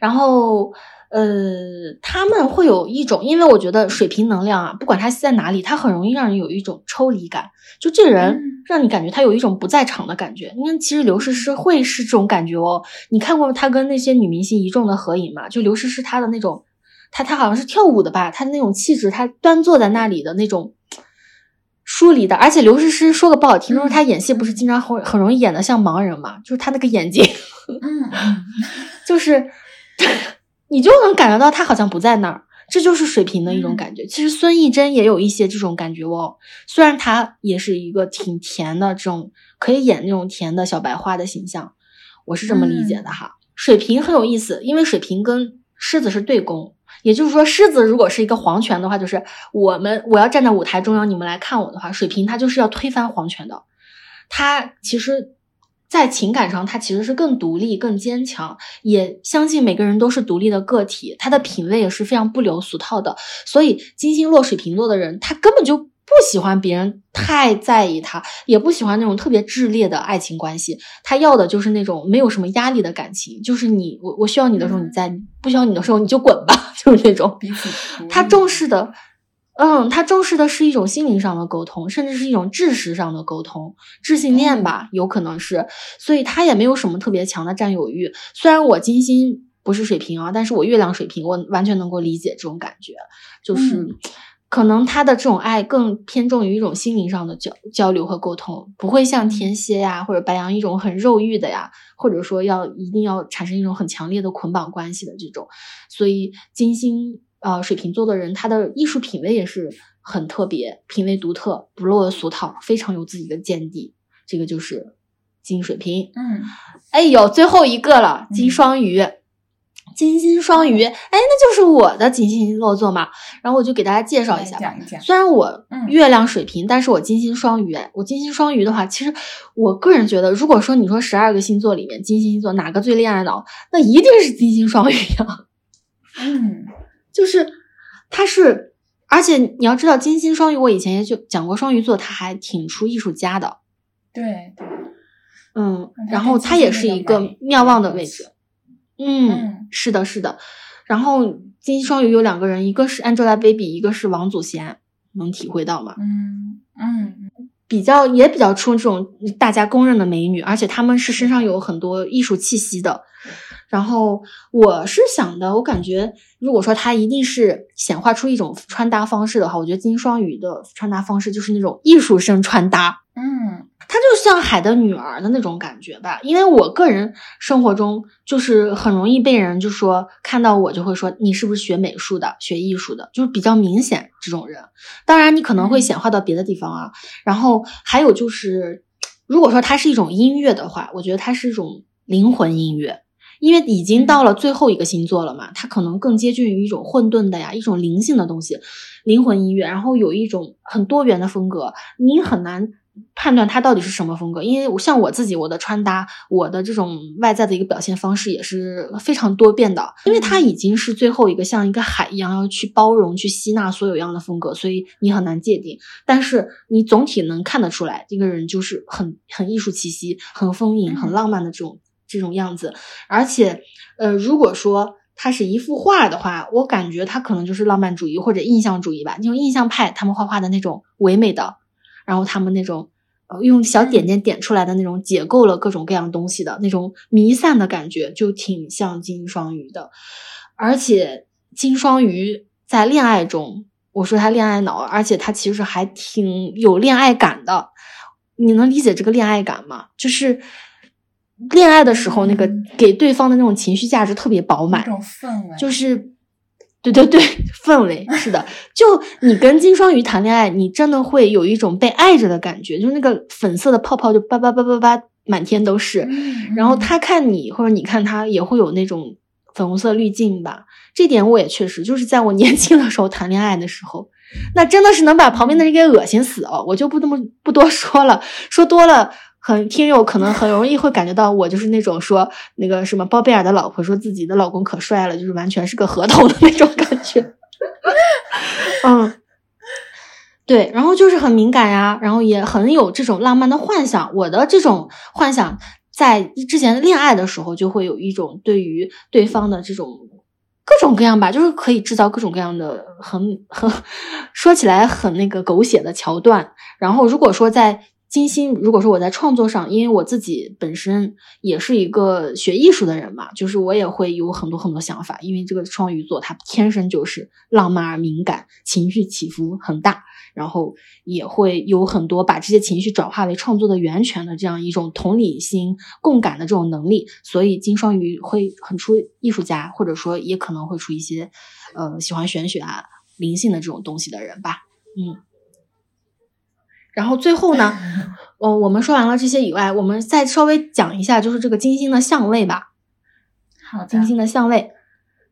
然后，呃，他们会有一种，因为我觉得水瓶能量啊，不管他在哪里，他很容易让人有一种抽离感，就这人让你感觉他有一种不在场的感觉。你看，其实刘诗诗会是这种感觉哦。你看过他跟那些女明星一众的合影吗？就刘诗诗她的那种，她她好像是跳舞的吧，她的那种气质，她端坐在那里的那种疏离的。而且刘诗诗说个不好听，就是她演戏不是经常很很容易演的像盲人嘛，就是她那个眼睛，嗯，就是。你就能感觉到他好像不在那儿，这就是水瓶的一种感觉。其实孙艺珍也有一些这种感觉哦，虽然她也是一个挺甜的这种，可以演那种甜的小白花的形象，我是这么理解的哈。水瓶很有意思，因为水瓶跟狮子是对宫，也就是说，狮子如果是一个皇权的话，就是我们我要站在舞台中央，你们来看我的话，水瓶他就是要推翻皇权的，他其实。在情感上，他其实是更独立、更坚强，也相信每个人都是独立的个体。他的品味也是非常不流俗套的。所以，金星落水瓶座的人，他根本就不喜欢别人太在意他，也不喜欢那种特别炽烈的爱情关系。他要的就是那种没有什么压力的感情，就是你我我需要你的时候你在，不需要你的时候你就滚吧，就是那种。他重视的。嗯，他重视的是一种心灵上的沟通，甚至是一种知识上的沟通，智性恋吧，有可能是，所以他也没有什么特别强的占有欲。虽然我金星不是水瓶啊，但是我月亮水瓶，我完全能够理解这种感觉，就是可能他的这种爱更偏重于一种心灵上的交交流和沟通，不会像天蝎呀或者白羊一种很肉欲的呀，或者说要一定要产生一种很强烈的捆绑关系的这种，所以金星。呃，水瓶座的人，他的艺术品味也是很特别，品味独特，不落俗套，非常有自己的见地。这个就是金水瓶。嗯，哎呦，最后一个了，金双鱼，金星双鱼，哎，那就是我的金星落座嘛。然后我就给大家介绍一下吧。虽然我月亮水瓶，但是我金星双鱼。我金星双鱼的话，其实我个人觉得，如果说你说十二个星座里面，金星星座哪个最恋爱脑，那一定是金星双鱼呀。嗯。就是，他是，而且你要知道，金星双鱼，我以前也就讲过，双鱼座他还挺出艺术家的，对对，嗯，然后他也是一个妙望的位置，嗯，是的，是的，然后金星双鱼有两个人，一个是 Angelababy，一个是王祖贤，能体会到吗？嗯嗯，比较也比较出这种大家公认的美女，而且她们是身上有很多艺术气息的。然后我是想的，我感觉如果说他一定是显化出一种穿搭方式的话，我觉得金双鱼的穿搭方式就是那种艺术生穿搭，嗯，他就像海的女儿的那种感觉吧。因为我个人生活中就是很容易被人就说看到我就会说你是不是学美术的、学艺术的，就是比较明显这种人。当然你可能会显化到别的地方啊。然后还有就是，如果说它是一种音乐的话，我觉得它是一种灵魂音乐。因为已经到了最后一个星座了嘛，它可能更接近于一种混沌的呀，一种灵性的东西，灵魂音乐，然后有一种很多元的风格，你很难判断它到底是什么风格。因为像我自己，我的穿搭，我的这种外在的一个表现方式也是非常多变的，因为它已经是最后一个像一个海一样要去包容、去吸纳所有样的风格，所以你很难界定。但是你总体能看得出来，这个人就是很很艺术气息、很丰盈、很浪漫的这种。这种样子，而且，呃，如果说它是一幅画的话，我感觉它可能就是浪漫主义或者印象主义吧。那种印象派，他们画画的那种唯美的，然后他们那种用小点点点出来的那种解构了各种各样东西的那种弥散的感觉，就挺像金双鱼的。而且金双鱼在恋爱中，我说他恋爱脑，而且他其实还挺有恋爱感的。你能理解这个恋爱感吗？就是。恋爱的时候，那个给对方的那种情绪价值特别饱满，氛围就是，对对对，氛围 是的。就你跟金双鱼谈恋爱，你真的会有一种被爱着的感觉，就是那个粉色的泡泡就叭叭叭叭叭满天都是。然后他看你或者你看他，也会有那种粉红色滤镜吧。这点我也确实，就是在我年轻的时候谈恋爱的时候，那真的是能把旁边的人给恶心死哦。我就不那么不多说了，说多了。很听友可能很容易会感觉到我就是那种说那个什么包贝尔的老婆说自己的老公可帅了，就是完全是个合同的那种感觉。嗯，对，然后就是很敏感呀，然后也很有这种浪漫的幻想。我的这种幻想在之前恋爱的时候就会有一种对于对方的这种各种各样吧，就是可以制造各种各样的很很 说起来很那个狗血的桥段。然后如果说在金星，如果说我在创作上，因为我自己本身也是一个学艺术的人嘛，就是我也会有很多很多想法，因为这个双鱼座它天生就是浪漫而敏感，情绪起伏很大，然后也会有很多把这些情绪转化为创作的源泉的这样一种同理心、共感的这种能力，所以金双鱼会很出艺术家，或者说也可能会出一些呃喜欢玄学啊、灵性的这种东西的人吧，嗯。然后最后呢，哦，我们说完了这些以外，我们再稍微讲一下，就是这个金星的相位吧。好，金星的相位。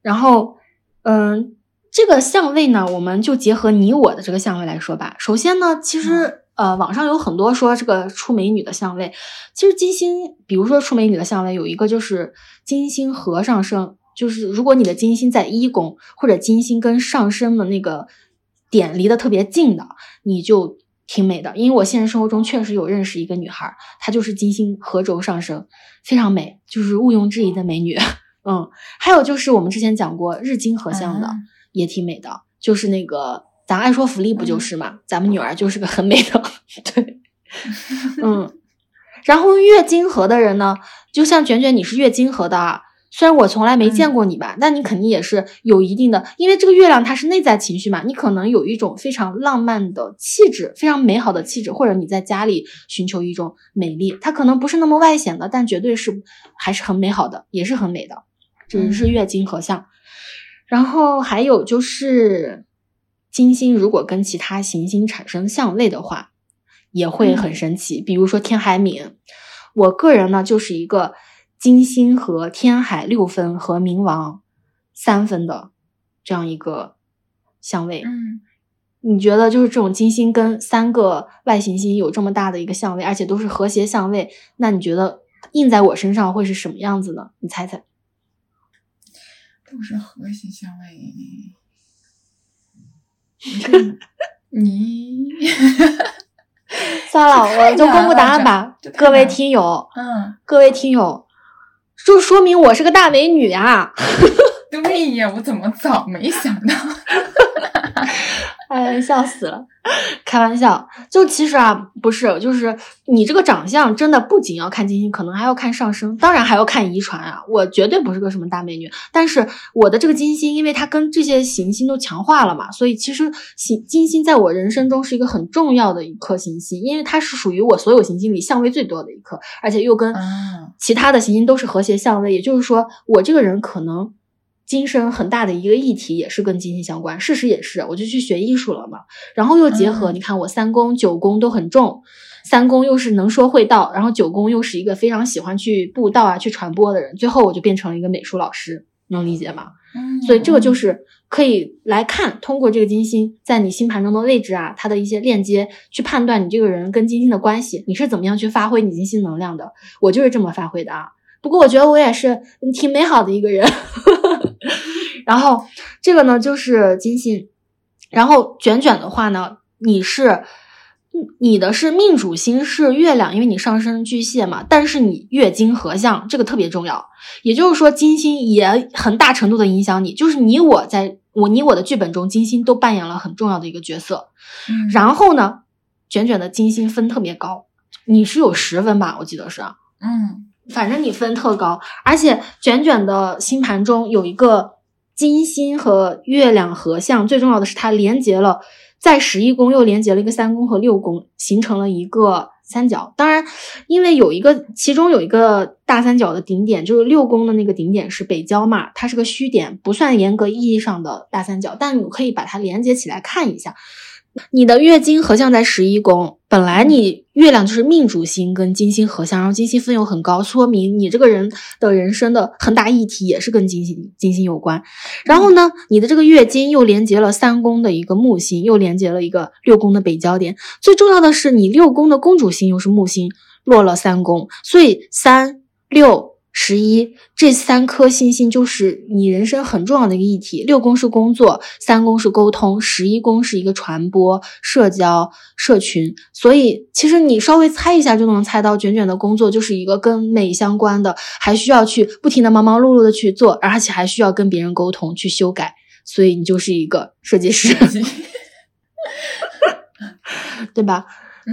然后，嗯，这个相位呢，我们就结合你我的这个相位来说吧。首先呢，其实呃，网上有很多说这个出美女的相位。其实金星，比如说出美女的相位，有一个就是金星合上升，就是如果你的金星在一宫，或者金星跟上升的那个点离得特别近的，你就。挺美的，因为我现实生活中确实有认识一个女孩，她就是金星合轴上升，非常美，就是毋庸置疑的美女。嗯，还有就是我们之前讲过日金合相的，也挺美的，就是那个咱爱说福利不就是嘛，咱们女儿就是个很美的，对，嗯，然后月金合的人呢，就像卷卷，你是月金合的。啊。虽然我从来没见过你吧，但你肯定也是有一定的，因为这个月亮它是内在情绪嘛，你可能有一种非常浪漫的气质，非常美好的气质，或者你在家里寻求一种美丽，它可能不是那么外显的，但绝对是还是很美好的，也是很美的，这是月金合相。然后还有就是金星如果跟其他行星产生相位的话，也会很神奇，比如说天海冥，我个人呢就是一个。金星和天海六分和冥王三分的这样一个相位，嗯，你觉得就是这种金星跟三个外行星有这么大的一个相位，而且都是和谐相位，那你觉得印在我身上会是什么样子呢？你猜猜？都是和谐相位，你算了，我就公布答案吧，各位听友，嗯，各位听友。就说明我是个大美女啊！对呀，我怎么早没想到？哎，笑死了！开玩笑，就其实啊，不是，就是你这个长相真的不仅要看金星，可能还要看上升，当然还要看遗传啊。我绝对不是个什么大美女，但是我的这个金星，因为它跟这些行星都强化了嘛，所以其实行金星在我人生中是一个很重要的一颗行星，因为它是属于我所有行星里相位最多的一颗，而且又跟其他的行星都是和谐相位，也就是说，我这个人可能。今生很大的一个议题也是跟金星相关，事实也是，我就去学艺术了嘛。然后又结合，你看我三宫九宫都很重，三宫又是能说会道，然后九宫又是一个非常喜欢去布道啊、去传播的人，最后我就变成了一个美术老师，能理解吗？嗯，所以这个就是可以来看，通过这个金星在你星盘中的位置啊，它的一些链接，去判断你这个人跟金星的关系，你是怎么样去发挥你金星能量的。我就是这么发挥的啊。不过我觉得我也是挺美好的一个人。然后这个呢就是金星，然后卷卷的话呢，你是你的是命主星是月亮，因为你上升巨蟹嘛，但是你月金合相，这个特别重要。也就是说，金星也很大程度的影响你，就是你我在我你我的剧本中，金星都扮演了很重要的一个角色。然后呢，卷卷的金星分特别高，你是有十分吧？我记得是，嗯，反正你分特高，而且卷卷的星盘中有一个。金星和月亮合相，最重要的是它连接了，在十一宫又连接了一个三宫和六宫，形成了一个三角。当然，因为有一个其中有一个大三角的顶点，就是六宫的那个顶点是北交嘛，它是个虚点，不算严格意义上的大三角，但你可以把它连接起来看一下。你的月金合相在十一宫，本来你月亮就是命主星跟金星合相，然后金星分又很高，说明你这个人的人生的很大议题也是跟金星金星有关。然后呢，你的这个月金又连接了三宫的一个木星，又连接了一个六宫的北焦点。最重要的是，你六宫的宫主星又是木星，落了三宫，所以三六十一，这三颗星星就是你人生很重要的一个议题。六宫是工作，三宫是沟通，十一宫是一个传播、社交、社群。所以，其实你稍微猜一下就能猜到，卷卷的工作就是一个跟美相关的，还需要去不停的忙忙碌碌的去做，而且还需要跟别人沟通、去修改。所以，你就是一个设计师，对吧？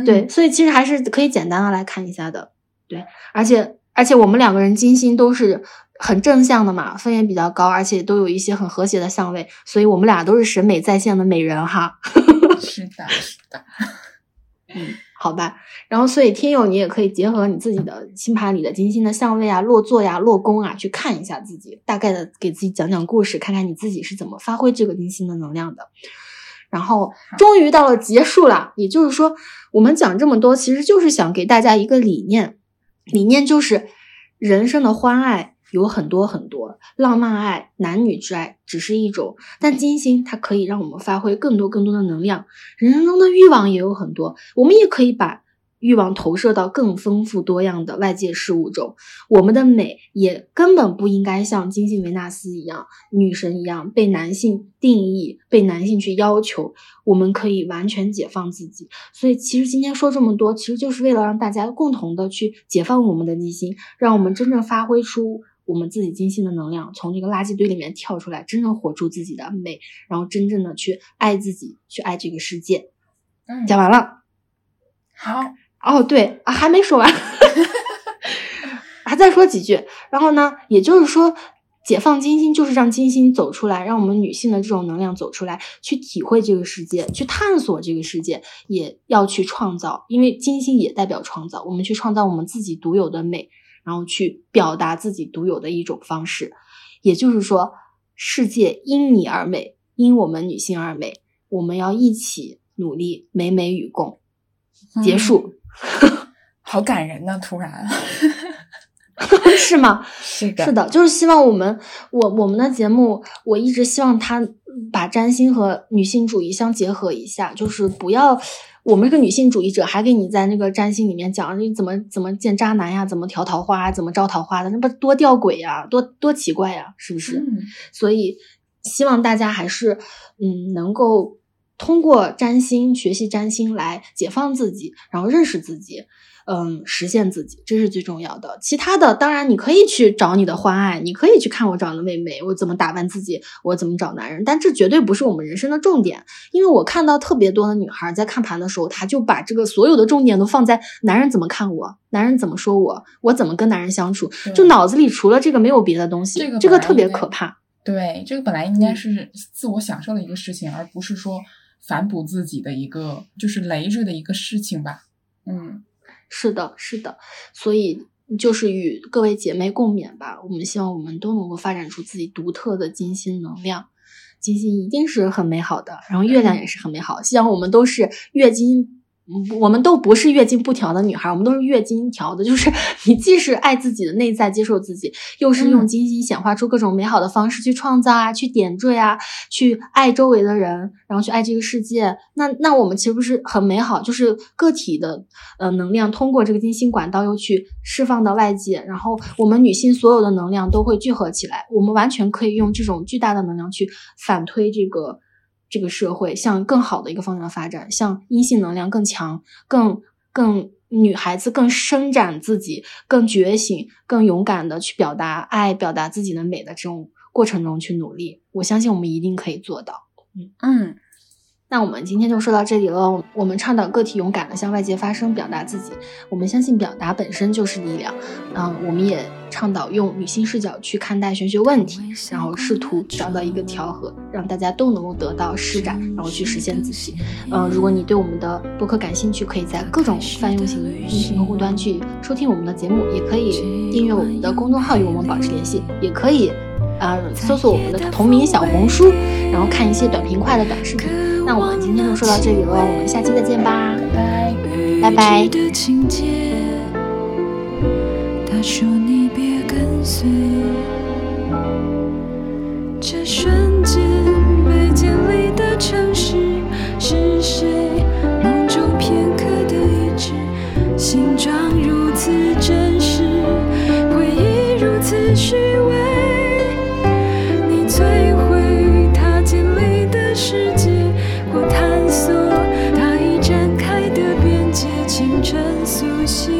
对，所以其实还是可以简单的来看一下的。对，而且。而且我们两个人金星都是很正向的嘛，分也比较高，而且都有一些很和谐的相位，所以我们俩都是审美在线的美人哈。是的，是的。嗯，好吧。然后，所以听友你也可以结合你自己的星盘里的金星的相位啊、落座呀、落宫啊，去看一下自己，大概的给自己讲讲故事，看看你自己是怎么发挥这个金星的能量的。然后，终于到了结束了，也就是说，我们讲这么多，其实就是想给大家一个理念。理念就是，人生的欢爱有很多很多，浪漫爱、男女之爱只是一种，但金星它可以让我们发挥更多更多的能量。人生中的欲望也有很多，我们也可以把。欲望投射到更丰富多样的外界事物中，我们的美也根本不应该像金星维纳斯一样，女神一样被男性定义，被男性去要求。我们可以完全解放自己。所以，其实今天说这么多，其实就是为了让大家共同的去解放我们的内心，让我们真正发挥出我们自己金星的能量，从这个垃圾堆里面跳出来，真正活出自己的美，然后真正的去爱自己，去爱这个世界。嗯讲完了，好。哦，对啊，还没说完，还再说几句。然后呢，也就是说，解放金星就是让金星走出来，让我们女性的这种能量走出来，去体会这个世界，去探索这个世界，也要去创造。因为金星也代表创造，我们去创造我们自己独有的美，然后去表达自己独有的一种方式。也就是说，世界因你而美，因我们女性而美，我们要一起努力，美美与共。结束。好感人呢！突然，是吗？是的，是的，就是希望我们，我我们的节目，我一直希望他把占星和女性主义相结合一下，就是不要我们是女性主义者，还给你在那个占星里面讲你怎么怎么见渣男呀，怎么调桃花，怎么招桃花的，那不多吊诡呀，多多奇怪呀，是不是？所以希望大家还是嗯能够。通过占星学习占星来解放自己，然后认识自己，嗯，实现自己，这是最重要的。其他的，当然你可以去找你的欢爱，你可以去看我长得妹妹，我怎么打扮自己，我怎么找男人，但这绝对不是我们人生的重点。因为我看到特别多的女孩在看盘的时候，她就把这个所有的重点都放在男人怎么看我，男人怎么说我，我怎么跟男人相处，就脑子里除了这个没有别的东西。这个特别可怕。对，这个本来应该是自我享受的一个事情，而不是说。反哺自己的一个就是累赘的一个事情吧，嗯，是的，是的，所以就是与各位姐妹共勉吧。我们希望我们都能够发展出自己独特的金星能量，金星一定是很美好的，然后月亮也是很美好。希望我们都是月经。我们都不是月经不调的女孩，我们都是月经调的。就是 你既是爱自己的内在，接受自己，又是用金星显化出各种美好的方式去创造啊，去点缀啊，去爱周围的人，然后去爱这个世界。那那我们其实不是很美好？就是个体的呃能量通过这个金星管道又去释放到外界，然后我们女性所有的能量都会聚合起来，我们完全可以用这种巨大的能量去反推这个。这个社会向更好的一个方向发展，向阴性能量更强、更更女孩子更伸展自己、更觉醒、更勇敢的去表达爱、表达自己的美的这种过程中去努力，我相信我们一定可以做到。嗯嗯。那我们今天就说到这里了。我们倡导个体勇敢的向外界发声，表达自己。我们相信表达本身就是力量。嗯，我们也倡导用女性视角去看待玄学问题，然后试图找到一个调和，让大家都能够得到施展，然后去实现自己。嗯，如果你对我们的播客感兴趣，可以在各种泛用型音频客户端去收听我们的节目，也可以订阅我们的公众号与我们保持联系，也可以。呃，搜索我们的同名小红书，然后看一些短平快的短视频。那我们今天就说到这里了，我们下期再见吧，拜拜。拜拜他说：“你别跟随这瞬间被建立的城市是谁？梦中片刻的一致，形状如此真实，回忆如此。虚心